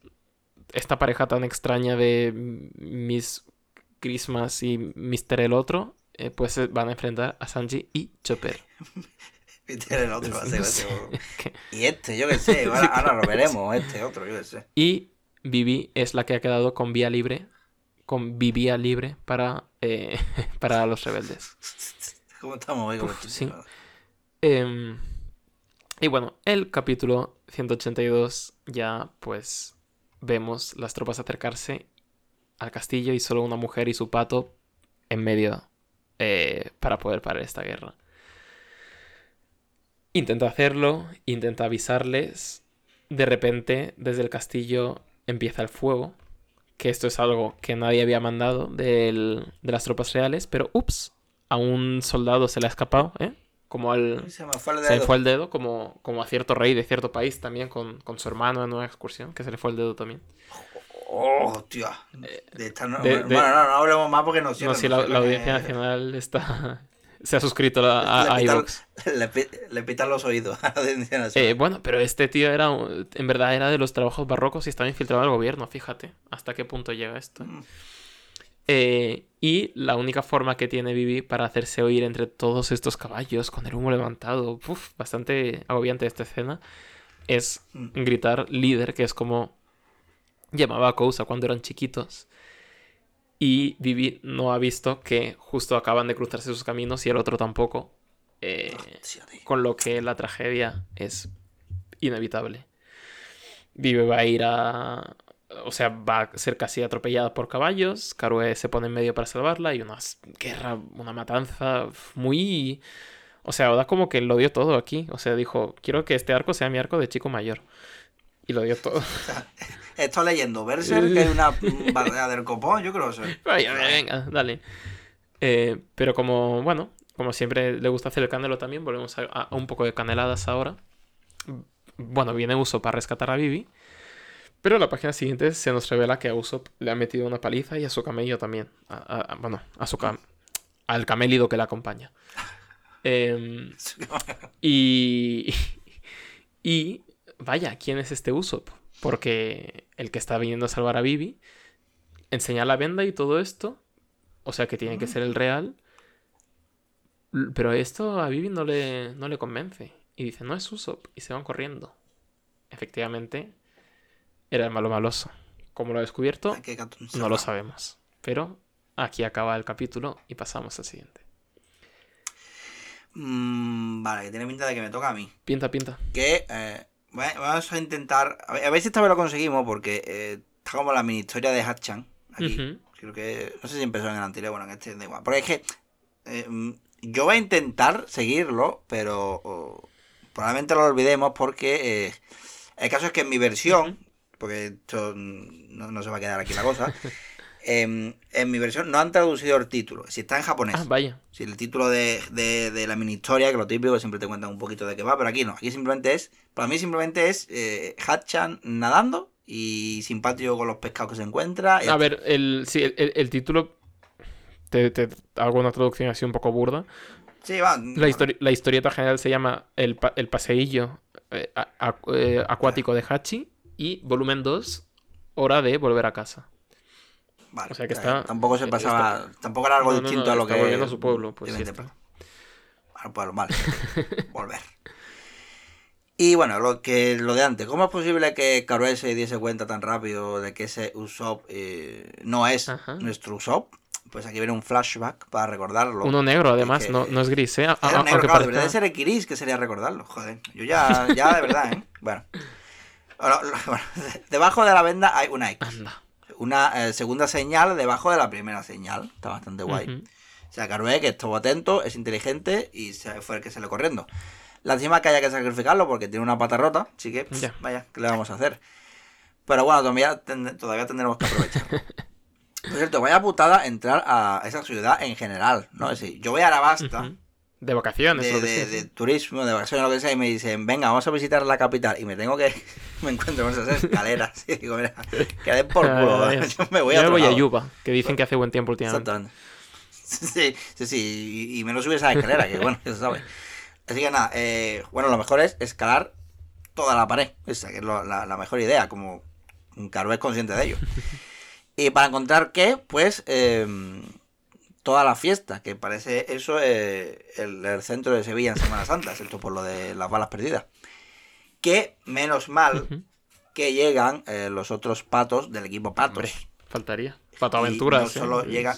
esta pareja tan extraña de Miss Christmas y Mr. el otro, eh, pues van a enfrentar a Sanji y Chopper. Y tiene el otro va a ser Y este, yo qué sé. Ahora, ahora lo veremos. Este otro, yo qué sé. Y Vivi es la que ha quedado con vía libre, con vivía libre para, eh, para los rebeldes. ¿Cómo estamos hoy Uf, sí. Em, y bueno, el capítulo 182 ya pues vemos las tropas acercarse al castillo y solo una mujer y su pato en medio eh, para poder parar esta guerra. Intenta hacerlo, intenta avisarles. De repente, desde el castillo empieza el fuego. Que esto es algo que nadie había mandado del- de las tropas reales. Pero, ups, a un soldado se le ha escapado, ¿eh? Como al... Se me fue el Se dedo. fue el dedo, como, como a cierto rey de cierto país también, con, con su hermano en una excursión, que se le fue el dedo también. Oh. De esta no- de- bueno, de- no, no hablemos más porque no No, si la, Audiencia eh, Nacional está... se ha suscrito a, a, le, a pitan, iVoox. le, pi- le pitan los oídos a la. Eh, bueno, pero este tío era, en verdad era de los trabajos barrocos y estaba infiltrado al gobierno, fíjate. ¿Hasta qué punto llega esto? Mm. Eh, y la única forma que tiene Vivi para hacerse oír entre todos estos caballos con el humo levantado, uf, bastante agobiante esta escena, es Mm. gritar líder, que es como llamaba a Kousa cuando eran chiquitos. Y Vivi no ha visto que justo acaban de cruzarse sus caminos y el otro tampoco. eh, tío. con lo que la tragedia es inevitable. Vive va a ir a... O sea, va a ser casi atropellada por caballos. Karue se pone en medio para salvarla y una guerra, una matanza muy... O sea, Oda como que lo dio todo aquí. O sea, dijo, quiero que este arco sea mi arco de chico mayor. Y lo dio todo. Estoy leyendo Berserk, que hay una batalla del copón, yo creo que sí. Vaya, venga, dale. Eh, pero como, bueno, como siempre le gusta hacer el canelo también, volvemos a, a un poco de caneladas ahora. Bueno, viene Usopp para rescatar a Vivi. Pero en la página siguiente se nos revela que a Usopp le ha metido una paliza y a su camello también. A- a- a- bueno, a su cam- al camélido que le acompaña. Em, y. Y. Vaya, ¿quién es este Usopp? Porque el que está viniendo a salvar a Vivi enseña la venda y todo esto. O sea que tiene que ser el real. Pero esto a Vivi no le, no le convence. Y dice, no es Usopp. Y se van corriendo. Efectivamente, era el malo maloso. ¿Cómo lo ha descubierto? No lo sabemos. Pero aquí acaba el capítulo y pasamos al siguiente. Mm, vale, que tiene pinta de que me toca a mí. Pinta, pinta. Que eh, va- vamos a intentar. A ver, a ver si esta vez lo conseguimos, porque eh, está como la mini historia de Hatchan. Aquí. Creo que. No sé si empezó en el anterior, bueno, en este da igual. Porque es que. eh, mm, yo voy a intentar seguirlo, pero. oh, probablemente lo olvidemos porque. eh, el caso es que en mi versión. Porque esto no, no se va a quedar aquí la cosa. em, en mi versión no han traducido el título. Si está en japonés. Ah, vaya. Si el título de, de, de la mini historia, que lo típico siempre te cuentan un poquito de qué va, pero aquí no. Aquí simplemente es, para mí simplemente es eh, Hatchan nadando y simpático con los pescados que se encuentra. y A ver, el, sí, el, el- el título. Te, te hago una traducción así un poco burda. Sí, va. La, histori- la historieta general se llama El, pa- el paseillo eh, eh, acuático de Hachi. Y volumen 2, Hora de volver a casa. Vale, o sea que está- Tampoco se pasaba. Tampoco era algo No, distinto no, a lo está que. volviendo a su pueblo, pues ya está. Bueno, pues vale. Volver. Y bueno, lo que lo de antes, ¿cómo es posible que Karué se diese cuenta tan rápido de que ese Usopp eh, no es Ajá. nuestro Usopp? Pues aquí viene un flashback para recordarlo. Uno negro, además, que- no, no es gris, ¿eh? Era negro, claro, debería parezca- ser Equiris, que sería recordarlo, joder. Yo ya, ya de verdad, ¿eh? Bueno. Bueno, lo- bueno, Debajo de la venda hay una X. Anda. Una eh, segunda señal debajo de la primera señal. Está bastante guay. O sea, Carué, que estuvo atento, es inteligente y se fue el que salió corriendo. Lástima que haya que sacrificarlo porque tiene una pata rota, así que, pff, Ya. vaya, ¿qué le vamos a hacer? Pero bueno, todavía, ten- todavía tendremos que aprovechar. Por cierto, vaya putada entrar a esa ciudad en general, ¿no? Es decir, yo voy a Arabasta Ujú. De vacaciones, de, lo que de- de turismo, de vacaciones, lo que sea, y me dicen, venga, vamos a visitar la capital. Y me tengo que. me encuentro con esas escaleras. Y digo, mira, que den por culo. Yo me voy Yo a otro voy a. Yuba, que dicen que hace buen tiempo últimamente. Exactamente. Sí, sí, sí. Y, y menos subir esa escalera, que bueno, ya se sabe. Así que nada, eh, bueno, lo mejor es escalar toda la pared. Esa que es lo- la, la mejor idea, como Caro es consciente de ello. Y para encontrar qué, pues eh, toda la fiesta, que parece eso eh, el, el centro de Sevilla en Semana Santa, excepto por lo de las balas perdidas. Que menos mal que llegan eh, los otros patos del equipo Patos. Hombre, faltaría. Pato Aventuras. No ¿eh? solo Es- llega.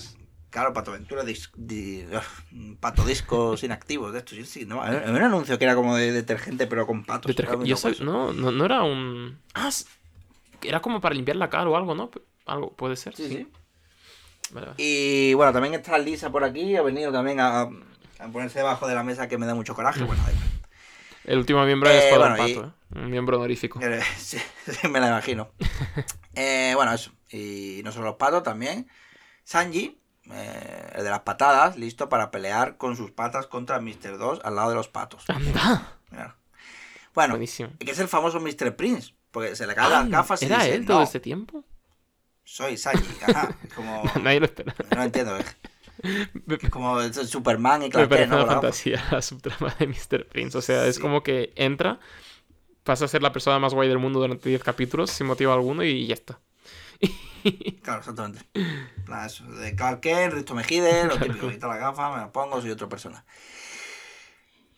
Claro, Pato Aventura, dis- di- ugh, pato discos inactivos de estos. Sí, sí, no, había un anuncio que era como de detergente, pero con patos. Yo no, no, no era un. Ah, era como para limpiar la cara o algo, ¿no? Algo, puede ser. Sí, sí. Vale. Y bueno, también está Lisa por aquí. Ha venido también a, a ponerse debajo de la mesa que me da mucho coraje. Bueno, da igual. El último miembro del Eh, bueno, y- Pato, ¿eh? Un miembro honorífico. Eh, sí, sí, me la imagino. Eh, bueno, eso. Y no solo los patos, también. Sanji, eh, el de las patadas, listo para pelear con sus patas contra Mr. 2 al lado de los patos. ¡Anda! Mira. Bueno, Buenísimo. que es el famoso Mr. Prince. Porque se le caen las Ah, gafas y ¿Era dice, él todo no, este tiempo? soy Sanji. Ajá, como... Nadie lo espera. No entiendo. Es es como Superman y Me Clark parece Kent, ¿no? una fantasía la subtrama de Mr. Prince. O sea, es como que entra, pasa a ser la persona más guay del mundo durante 10 capítulos sin motivo alguno y ya está. Claro, exactamente. Eso, de Clark Kent, Risto Mejide, lo típico, quito la gafa, me la pongo, soy otra persona.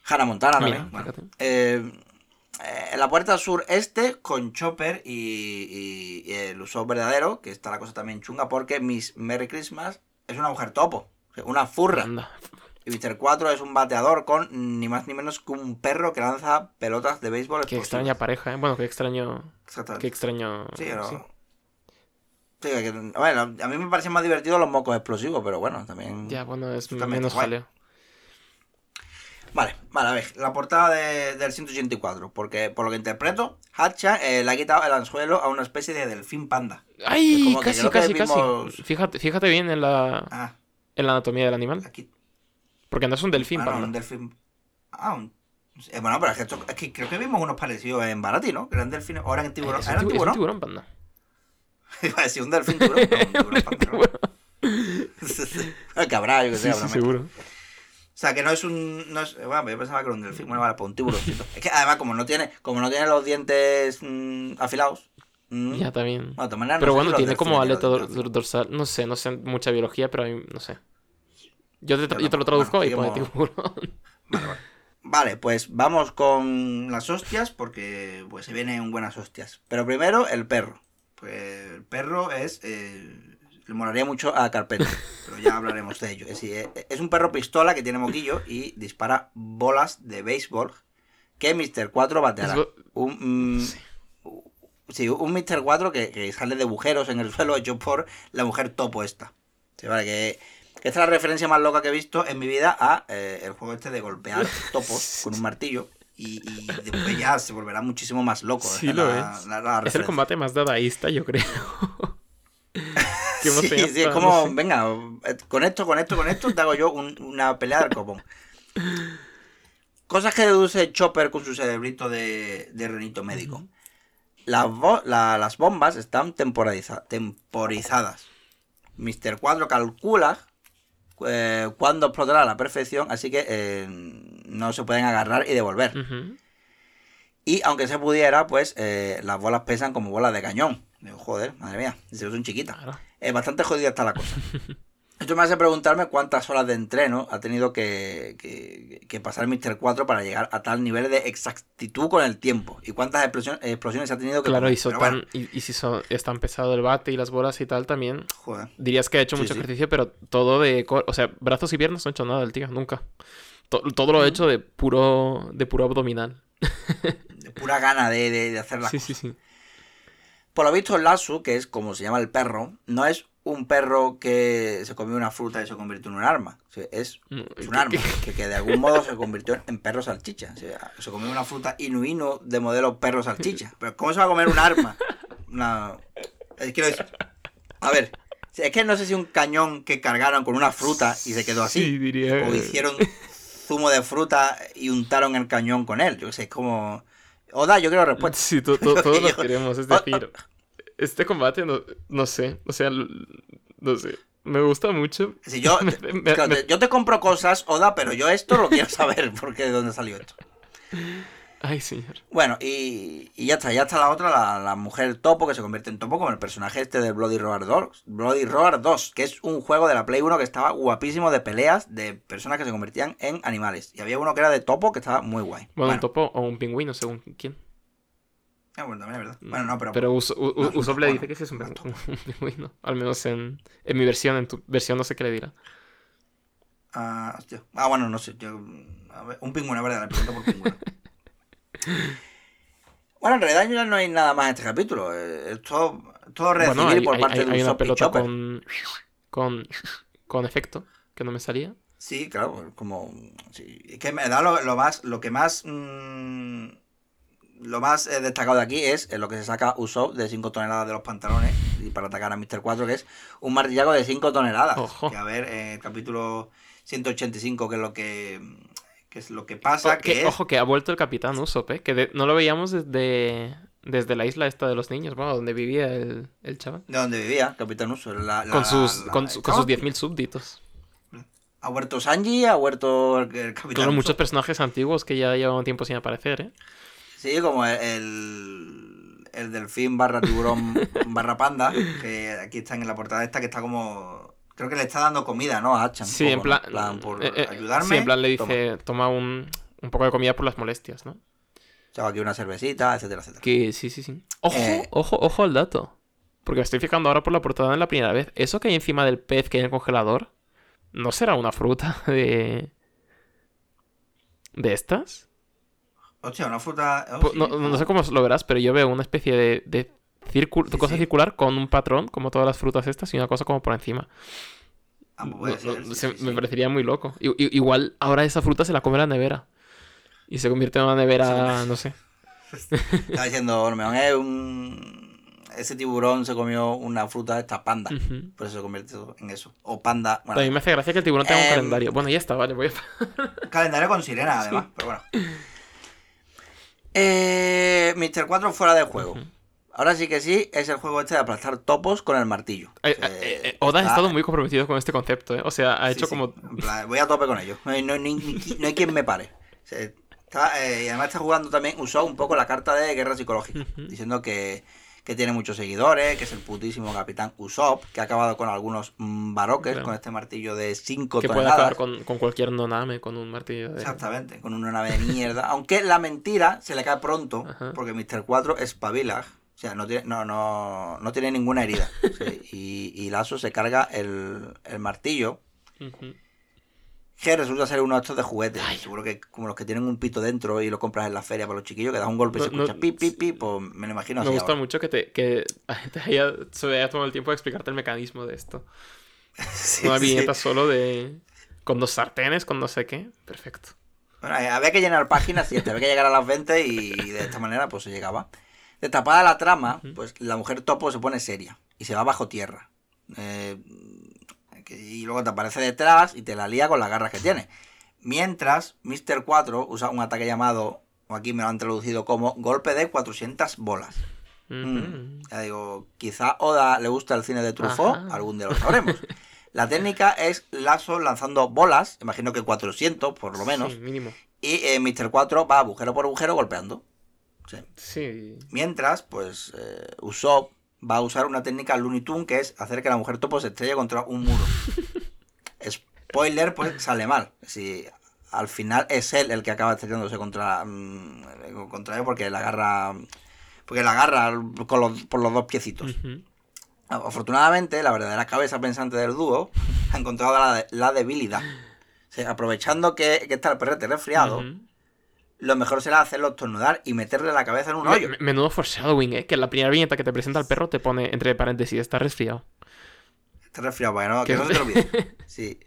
Hannah Montana también. Bueno, eh, eh, en la puerta sureste con Chopper y, y- y el Usopp verdadero, que está la cosa también chunga, porque Miss Merry Christmas es una mujer topo, una furra. Anda. Y Mr. 4 es un bateador con ni más ni menos que un perro que lanza pelotas de béisbol. Qué extraña pareja, ¿eh? Bueno, qué extraño. Exactamente. Qué extraño. Sí, pero... sí. Sí, que- bueno, a mí me parecen más divertidos los mocos explosivos, pero bueno, también... Ya, bueno, es También menos jaleo. Vale, vale, a ver, la portada de- del 184, porque por lo que interpreto, Hacha eh, le ha quitado el anzuelo a una especie de delfín panda. ¡Ay! Casi, casi, casi. Fíjate, fíjate bien en la, Ah, en la anatomía del animal. aquí... Porque no es un delfín, ah, no, panda. un delfín... Ah, un... eh, bueno, pero es que, esto- es que creo que vimos unos parecidos en Barati, ¿no? Que eran delfines, o eran Eh, tiburón. es, un ¿Eran tibu- es un tiburón? tiburón, panda. Iba a decir un delfín tiburón, no, un tiburón cabrá, yo que sé, Sí, seguro. O sea, que no es un. No es, bueno, yo pensaba que era un delfín. Bueno, vale, pues un tiburón. es que además, como no tiene, como no tiene los dientes mm, afilados. mm, Ya, también. Bueno, no Pero bueno, tiene como aleta dorsal. No sé, no sé mucha biología, pero a mí, no sé. Yo te, Yo te lo traduzco y Bueno, pone sigamos. tiburón. Vale, vale. Vale, pues vamos con las hostias porque pues se vienen buenas hostias. Pero primero el perro. Pues el perro es... eh, le molaría mucho a Carpeta, pero ya hablaremos de ello. Es, decir, eh, es un perro pistola que tiene moquillo y dispara bolas de béisbol que Mr. 4 bateará. Un, mm, sí, un Mr. 4 que, que sale de agujeros en el suelo hecho por la mujer topo esta. Sí, vale, que, que esta es la referencia más loca que he visto en mi vida a eh, el juego este de golpear topos con un martillo. Y, y después ya se volverá muchísimo más loco. Sí lo la- es. la- la Es el combate más dadaísta, yo creo. que hemos Sí, es como, no sé. venga, eh, con esto, con esto, con esto, te hago yo un- una pelea del copón. Cosas que deduce Chopper con su cerebrito de, de renito médico. Las, bo- las bombas están temporizadas. Mr. 4 calcula eh, cuándo explotará a la perfección, así que eh, no se pueden agarrar y devolver. Y aunque se pudiera, pues eh, las bolas pesan como bolas de cañón. Digo, joder, madre mía, si son chiquitas. Claro. Es bastante jodida está la cosa. Esto me hace preguntarme cuántas horas de entreno ha tenido que, que- que pasar Mr. 4 para llegar a tal nivel de exactitud con el tiempo. Y cuántas explosiones, explosiones ha tenido que Claro, y, son Pero tan- bueno, y, y si son, es tan pesado el bate y las bolas y tal también. joder. Dirías que ha hecho Sí, mucho sí. ejercicio, pero todo de... O sea, brazos y piernas no ha hecho nada el tío, nunca. To- todo lo ha hecho de puro, de puro abdominal. De pura gana de, de- de hacer las Sí, cosas. sí, sí. Por lo visto, el Lasu, que es como se llama el perro, no es un perro que se comió una fruta y se convirtió en un arma. O sea, es Mm, Es un ¿qué- arma que, que de algún modo se convirtió en perro salchicha. O sea, se comió una fruta inuino de modelo perro salchicha. Pero ¿cómo se va a comer un arma? Una... quiero decir, a ver, es que no sé si un cañón que cargaron con una fruta y se quedó así. Sí, diría... O hicieron zumo de fruta y untaron el cañón con él. Yo sé, es como... Oda, yo quiero respuesta. Sí, to- to- todos lo Yo- queremos, es Oh, decir, este combate no, no sé, o sea, no sé, me gusta mucho. Si yo, Me- te- me- claro, me- te- yo te compro cosas, Oda, pero yo esto lo quiero saber porque de dónde salió esto. Ay, señor. Bueno, y, y ya está, ya está la otra, la, la mujer topo que se convierte en topo como el personaje este de Bloody Roar 2, Bloody Roar 2, que es un juego de la Play 1 que estaba guapísimo de peleas de personas que se convertían en animales. Y había uno que era de topo que estaba muy guay. Bueno, un topo o un pingüino, según quién. Ah, bueno, también es verdad. Bueno, no, pero... Pero Uso- U- no, le dice que sí es un, Un ping- un pingüino, al menos en, en mi versión, en tu versión no sé qué le dirá. Ah, hostia. Ah, bueno, no sé. Yo, a ver, un pingüino, verdad, le pregunto por pingüino. bueno, en realidad ya no hay nada más en este capítulo. eh, Es todo, todo recibir Bueno, hay, por parte hay- de hay una Usopp y pelota con, con, con efecto, que no me salía. Sí, claro, como sí, es que me da lo, lo más lo que más mm, lo más eh, destacado de aquí es eh, lo que se saca Usopp de 5 toneladas de los pantalones y para atacar a Mr. 4 que es un martillaco de 5 toneladas. Ojo. Que a ver, eh, el capítulo 185 que es lo que que es lo que pasa O- que, que- es Ojo, que ha vuelto el capitán Usopp, ¿eh? Que de- no lo veíamos desde, desde la isla esta de los niños, bueno, donde vivía el, el chaval. de donde vivía Capitán Uso, la, la- Con sus, la- con, su- con sus 10.000 súbditos. Ha huerto Sanji, ha huerto el, el Capitán Claro, muchos Usopp. personajes antiguos que ya llevaban tiempo sin aparecer, ¿eh? Sí, como el, el delfín barra tiburón barra panda, que aquí están en la portada esta, que está como... Creo que le está dando comida, ¿no? A Achan. Sí, en plan, ¿no? plan, por eh, eh, ayudarme. Sí, en plan le dice, toma, un, un poco de comida por las molestias, ¿no? Chavo, aquí una cervecita, etcétera, etcétera. Que sí, sí, sí. Ojo, Eh. ojo, ojo al dato. Porque me estoy fijando ahora por la portada en la primera vez. Eso que hay encima del pez que hay en el congelador, ¿no será una fruta de. de estas? Hostia, una fruta... oh, Pues sí. no, no sé cómo lo verás, pero yo veo una especie de, de círculo, Sí, cosa sí. circular con un patrón, como todas las frutas estas, y una cosa como por encima. Ah, pues puede ser, se- Me parecería muy loco. I- i- igual ahora esa fruta se la come la nevera. Y se convierte en una nevera, no sé. Estaba diciendo, Ormeón, es un... Ese tiburón se comió una fruta de esta panda. Por eso se convirtió en eso. O panda... Bueno, También me hace gracia que el tiburón tenga un Em, calendario. Bueno, ya está, vale, voy a... Calendario con sirena, además, pero bueno. Eh, Mr. 4 fuera de juego. Ahora sí que sí, es el juego este de aplastar topos con el martillo. Eh, Eh, eh, eh, Oda ha estado muy comprometido con este concepto, ¿eh? O sea, ha hecho sí. como... Voy a tope con ello. No hay, no hay ni- ni- no hay quien me pare. O sea, está, eh, y además está jugando también, usó un poco la carta de guerra psicológica, diciendo que, que tiene muchos seguidores, que es el putísimo capitán Usopp, que ha acabado con algunos mm, baroques Claro. con este martillo de 5 Que puede toneladas. acabar con, con cualquier noname, con un martillo de... Exactamente, con una nave de mierda. Aunque la mentira se le cae pronto, Ajá. porque Mr. 4 es pavila. O sea, no tiene, no, no, no tiene ninguna herida. Sí, y, y Lazo se carga el, el martillo. Que resulta ser uno de estos de juguete. Seguro que como los que tienen un pito dentro y lo compras en la feria para los chiquillos, que das un golpe y se No, no, escucha pi, pi, pi, pues me lo imagino Me así gusta ahora. mucho que te, que te haya, se haya tomado el tiempo de explicarte el mecanismo de esto. Sí, Una sí. viñeta solo de... Con dos sartenes, con no sé qué. Perfecto. Bueno, eh, había que llenar páginas y había que llegar a las 20 y de esta manera pues se llegaba. Destapada la trama, pues la mujer topo se pone seria y se va bajo tierra. Eh, que- y luego te aparece detrás y te la lía con las garras que tiene. Mientras, Mr. 4 usa un ataque llamado, o aquí me lo han traducido como golpe de 400 bolas. Mm. Ya digo, quizá Oda le gusta el cine de Truffaut, Ajá. algún día lo sabremos. La técnica es Lazo lanzando bolas, imagino que 400 por lo menos, Sí, mínimo. y eh, Mr. 4 va agujero por agujero golpeando. Sí. Sí. Mientras, pues eh, Usopp va a usar una técnica Looney Tunes que es hacer que la mujer topo se estrelle contra un muro. Spoiler, pues sale mal. Si al final es él el que acaba estrellándose contra, mm, contra él porque la agarra. Porque la agarra con los- por los dos piecitos. Afortunadamente, la verdadera cabeza pensante del dúo ha encontrado la, la debilidad. O sea, aprovechando que, que está el perrete resfriado. Lo mejor será hacerlo estornudar y meterle la cabeza en un hoyo. me- Menudo foreshadowing, ¿eh? Que en la primera viñeta que te presenta el perro te pone, entre paréntesis, está resfriado. Está resfriado, para que no, se te olvide. Sí.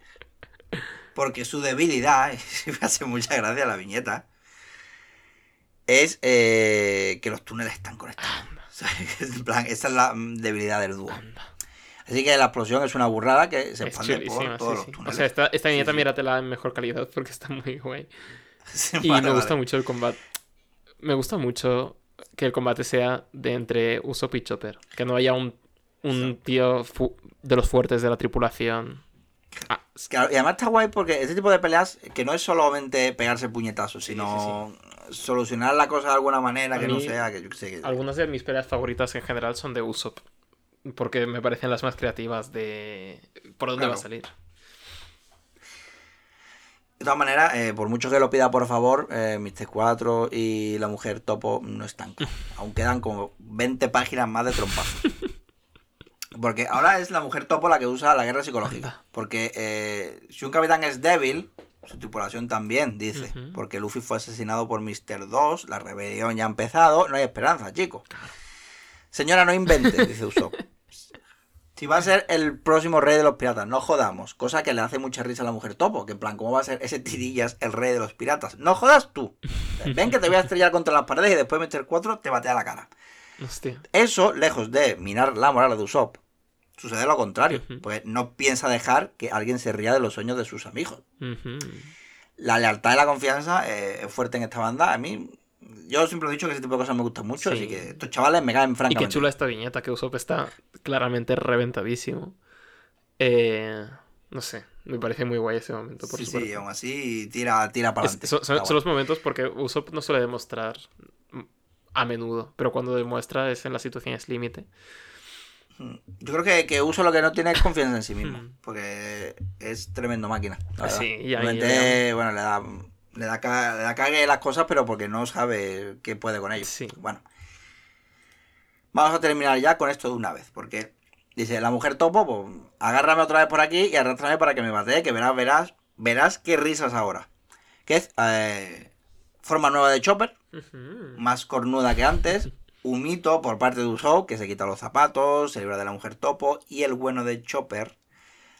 Porque su debilidad, y me hace mucha gracia la viñeta, es eh, que los túneles están conectados. O sea, es en plan, esa es la mm, debilidad del dúo. Así que la explosión es una burrada que se expande por todos sí, los sí. túneles. O sea, esta, esta viñeta sí. míratela en mejor calidad porque está muy guay. Y vale, me gusta mucho el combate. Me gusta mucho que el combate sea de entre Usopp y Chopper. Que no haya un, un tío de los fuertes de la tripulación. Ah, Claro, y además está guay porque este tipo de peleas, que no es solamente pegarse puñetazos, sino solucionar la cosa de alguna manera A que no sea que yo que- algunas de mis peleas favoritas en general son de Usopp. Porque me parecen las más creativas de... ¿Por dónde va a salir? De todas maneras, eh, por mucho que lo pida por favor, eh, Mr. 4 y la mujer topo no están. Aún quedan como 20 páginas más de trompazo. Porque ahora es la mujer topo la que usa la guerra psicológica. Porque eh, si un capitán es débil, su tripulación también, dice. Porque Luffy fue asesinado por Mr. 2, la rebelión ya ha empezado, no hay esperanza, chico. Señora, no invente, dice Usopp. Si va a ser el próximo rey de los piratas, no jodamos. Cosa que le hace mucha risa a la mujer topo. Que en plan, ¿cómo va a ser ese tirillas el rey de los piratas? No jodas tú. Ven que te voy a estrellar contra las paredes y después Mr. 4 te batea la cara. Hostia. Eso, lejos de minar la moral de Usopp, sucede lo contrario. Porque no piensa dejar que alguien se ría de los sueños de sus amigos. La lealtad y la confianza eh, es fuerte en esta banda. A mí, yo siempre he dicho que ese tipo de cosas me gustan mucho. Sí. Así que estos chavales me caen Y francamente. qué chula esta viñeta que Usopp está claramente reventadísimo. Eh, no sé, me parece muy guay ese momento, por Sí, supuesto. sí, aún así tira, tira para adelante. son, son- los momentos porque Usopp no suele demostrar mm, a menudo, pero cuando demuestra es en las situaciones límite. Yo creo que, que Uso lo que no tiene es confianza en sí mismo, Mm. porque es tremendo máquina. la. Sí, y ahí Realmente, bueno, le da, le da, le da cague las cosas, pero porque no sabe qué puede con ello. Sí. Bueno. Vamos a terminar ya con esto de una vez, porque dice, la mujer topo, pues agárrame otra vez por aquí y arrástrame para que me batee, que verás, verás, verás qué risas ahora. Que es eh, forma nueva de Chopper, más cornuda que antes, un mito por parte de Usopp que se quita los zapatos, se libra de la mujer topo y el bueno de Chopper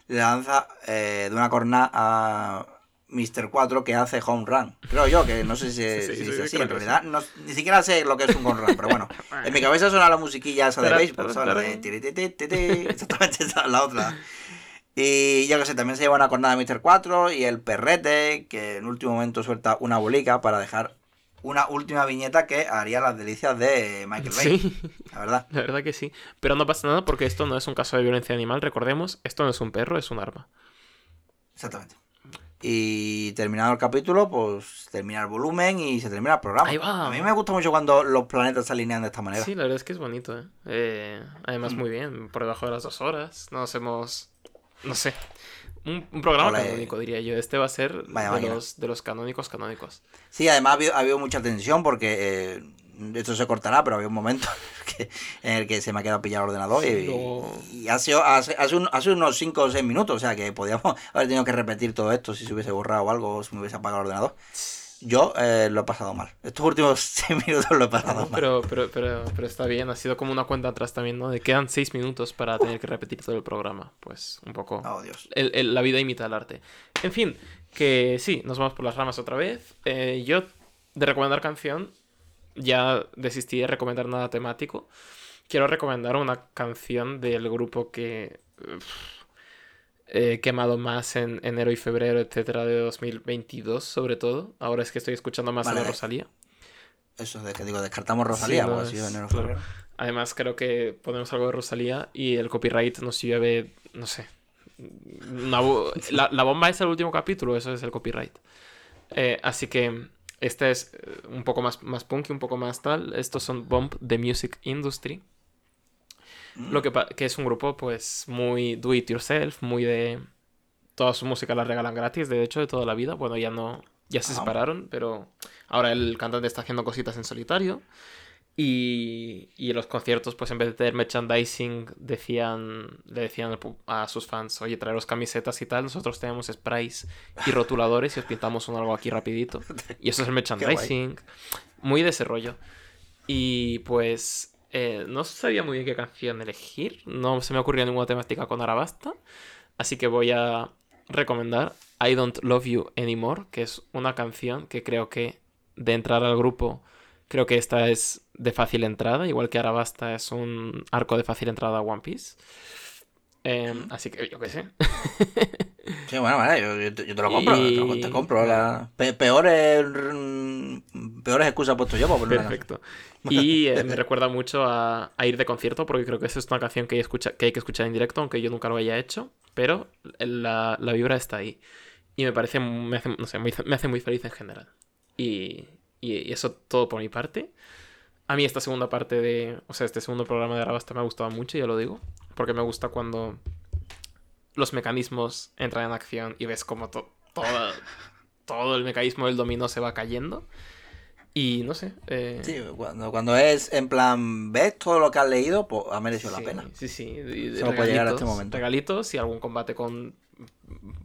le lanza eh, de una corna a Mr. 4 que hace home run. Creo yo, que no sé si, Sí, sí, así, en realidad no- ni siquiera sé lo que es un home run, pero bueno, en mi cabeza suena la musiquilla esa de béisbol, ¿sabes? La de tiri, exactamente esa es la otra. Y yo que sé, también se lleva una cornada de Mr. 4 y el perrete, que en último momento suelta una bolica para dejar una última viñeta que haría las delicias de Michael Bay. Sí, La verdad. la verdad que sí. Pero no pasa nada porque esto no es un caso de violencia animal, recordemos, esto no es un perro, es un arma. Exactamente. Y terminado el capítulo, pues termina el volumen y se termina el programa. Ahí va. A mí me gusta mucho cuando los planetas se alinean de esta manera. Sí, la verdad es que es bonito, ¿eh? Eh, además, Mm. muy bien, por debajo de las dos horas. Nos hemos. No sé. Un, un programa canónico, diría yo. Este va a ser Vaya de, los, de los canónicos canónicos. Sí, además ha habido, ha habido mucha tensión porque eh, esto se cortará, pero había un momento que- en el que se me ha quedado pillado el ordenador y, y ha sido hace, hace, un- hace unos 5 o 6 minutos, o sea que podíamos haber tenido que repetir todo esto si se hubiese borrado algo o si me hubiese apagado el ordenador. Yo eh, lo he pasado mal. Estos últimos 6 minutos lo he pasado mal. Pero, pero, pero, pero está bien, ha sido como una cuenta atrás también, ¿no? De quedan seis minutos para tener que repetir todo el programa. Pues un poco. Oh, Dios. el- el- la vida imita el arte. En fin, que sí, nos vamos por las ramas otra vez. Eh, yo, de recomendar canción, ya desistí de recomendar nada temático. Quiero recomendar una canción del grupo que he quemado más en enero y febrero, etcétera, de 2022, sobre todo. Ahora es que estoy escuchando más a la Rosalía. Eso de que digo, descartamos Rosalía, Sí, no, pues es- enero, claro. febrero. Además, creo que ponemos algo de Rosalía y el copyright nos llueve, no sé. una bo- la, la bomba es el último capítulo, eso es el copyright. Eh, así que este es eh, un poco más, más punk y un poco más tal. Estos son Bomb The Music Industry. Lo que, que es un grupo, pues, muy do it yourself, muy de. Toda su música la regalan gratis, de hecho, de toda la vida. Bueno, ya no. Ya se Ah. separaron, pero ahora el cantante está haciendo cositas en solitario. Y, y en los conciertos, pues en vez de tener merchandising, decían, le decían a sus fans, oye, traeros camisetas y tal, nosotros tenemos sprays y rotuladores y os pintamos un algo aquí rapidito. Y eso es el merchandising. Muy de ese rollo. Y pues eh, no sabía muy bien qué canción elegir. No se me ocurría ninguna temática con Arabasta. Así que voy a recomendar I Don't Love You Anymore, que es una canción que creo que de entrar al grupo, creo que esta es de fácil entrada, igual que Arabasta es un arco de fácil entrada a One Piece. Em, así que yo qué sé. Sí, bueno, vale, yo, yo te, yo te lo compro, te, lo- te compro. La... Pe- peores, peores excusas he puesto yo para canción. Perfecto. Y eh, me recuerda mucho a, a ir de concierto, porque creo que esa es una canción que hay, escucha- que hay que escuchar en directo, aunque yo nunca lo haya hecho, pero la, la vibra está ahí. Y me parece, me hace, no sé, me hace muy feliz en general. Y, y eso todo por mi parte. A mí esta segunda parte de, o sea, este segundo programa de Arabasta me ha gustado mucho, ya lo digo, porque me gusta cuando los mecanismos entran en acción y ves como to- toda- todo el mecanismo del dominó se va cayendo. Y no sé. eh, Sí, cuando, cuando es en plan, ves todo lo que has leído, pues ha merecido sí, la pena. Sí, sí. y- Solo puede llegar a este momento. Regalitos y algún combate con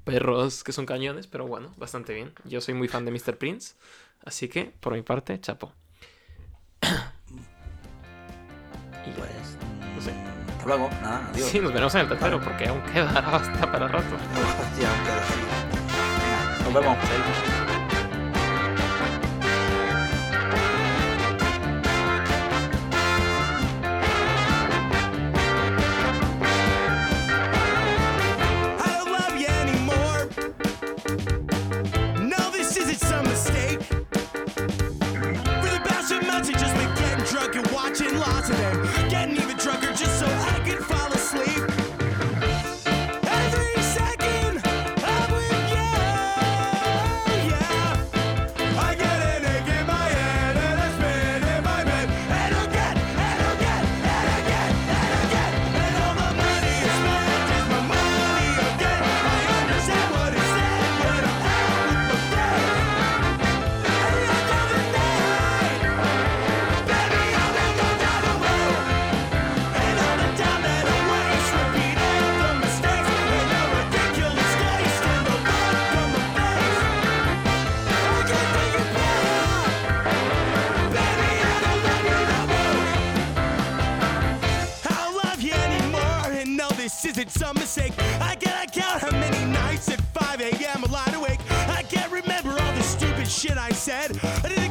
perros que son cañones, pero bueno, bastante bien. Yo soy muy fan de Mr. Prince, así que por mi parte, chapo. Y ya. Pues, No sé. mm, hasta luego, nada, adiós. Sí, nos veremos en el tercero, porque aún queda hasta para rato. Hostia, aún queda. Venga, Nos vemos. mistake. I cannot count how many nights at 5 a.m. I'm wide awake. I can't remember all the stupid shit I said. I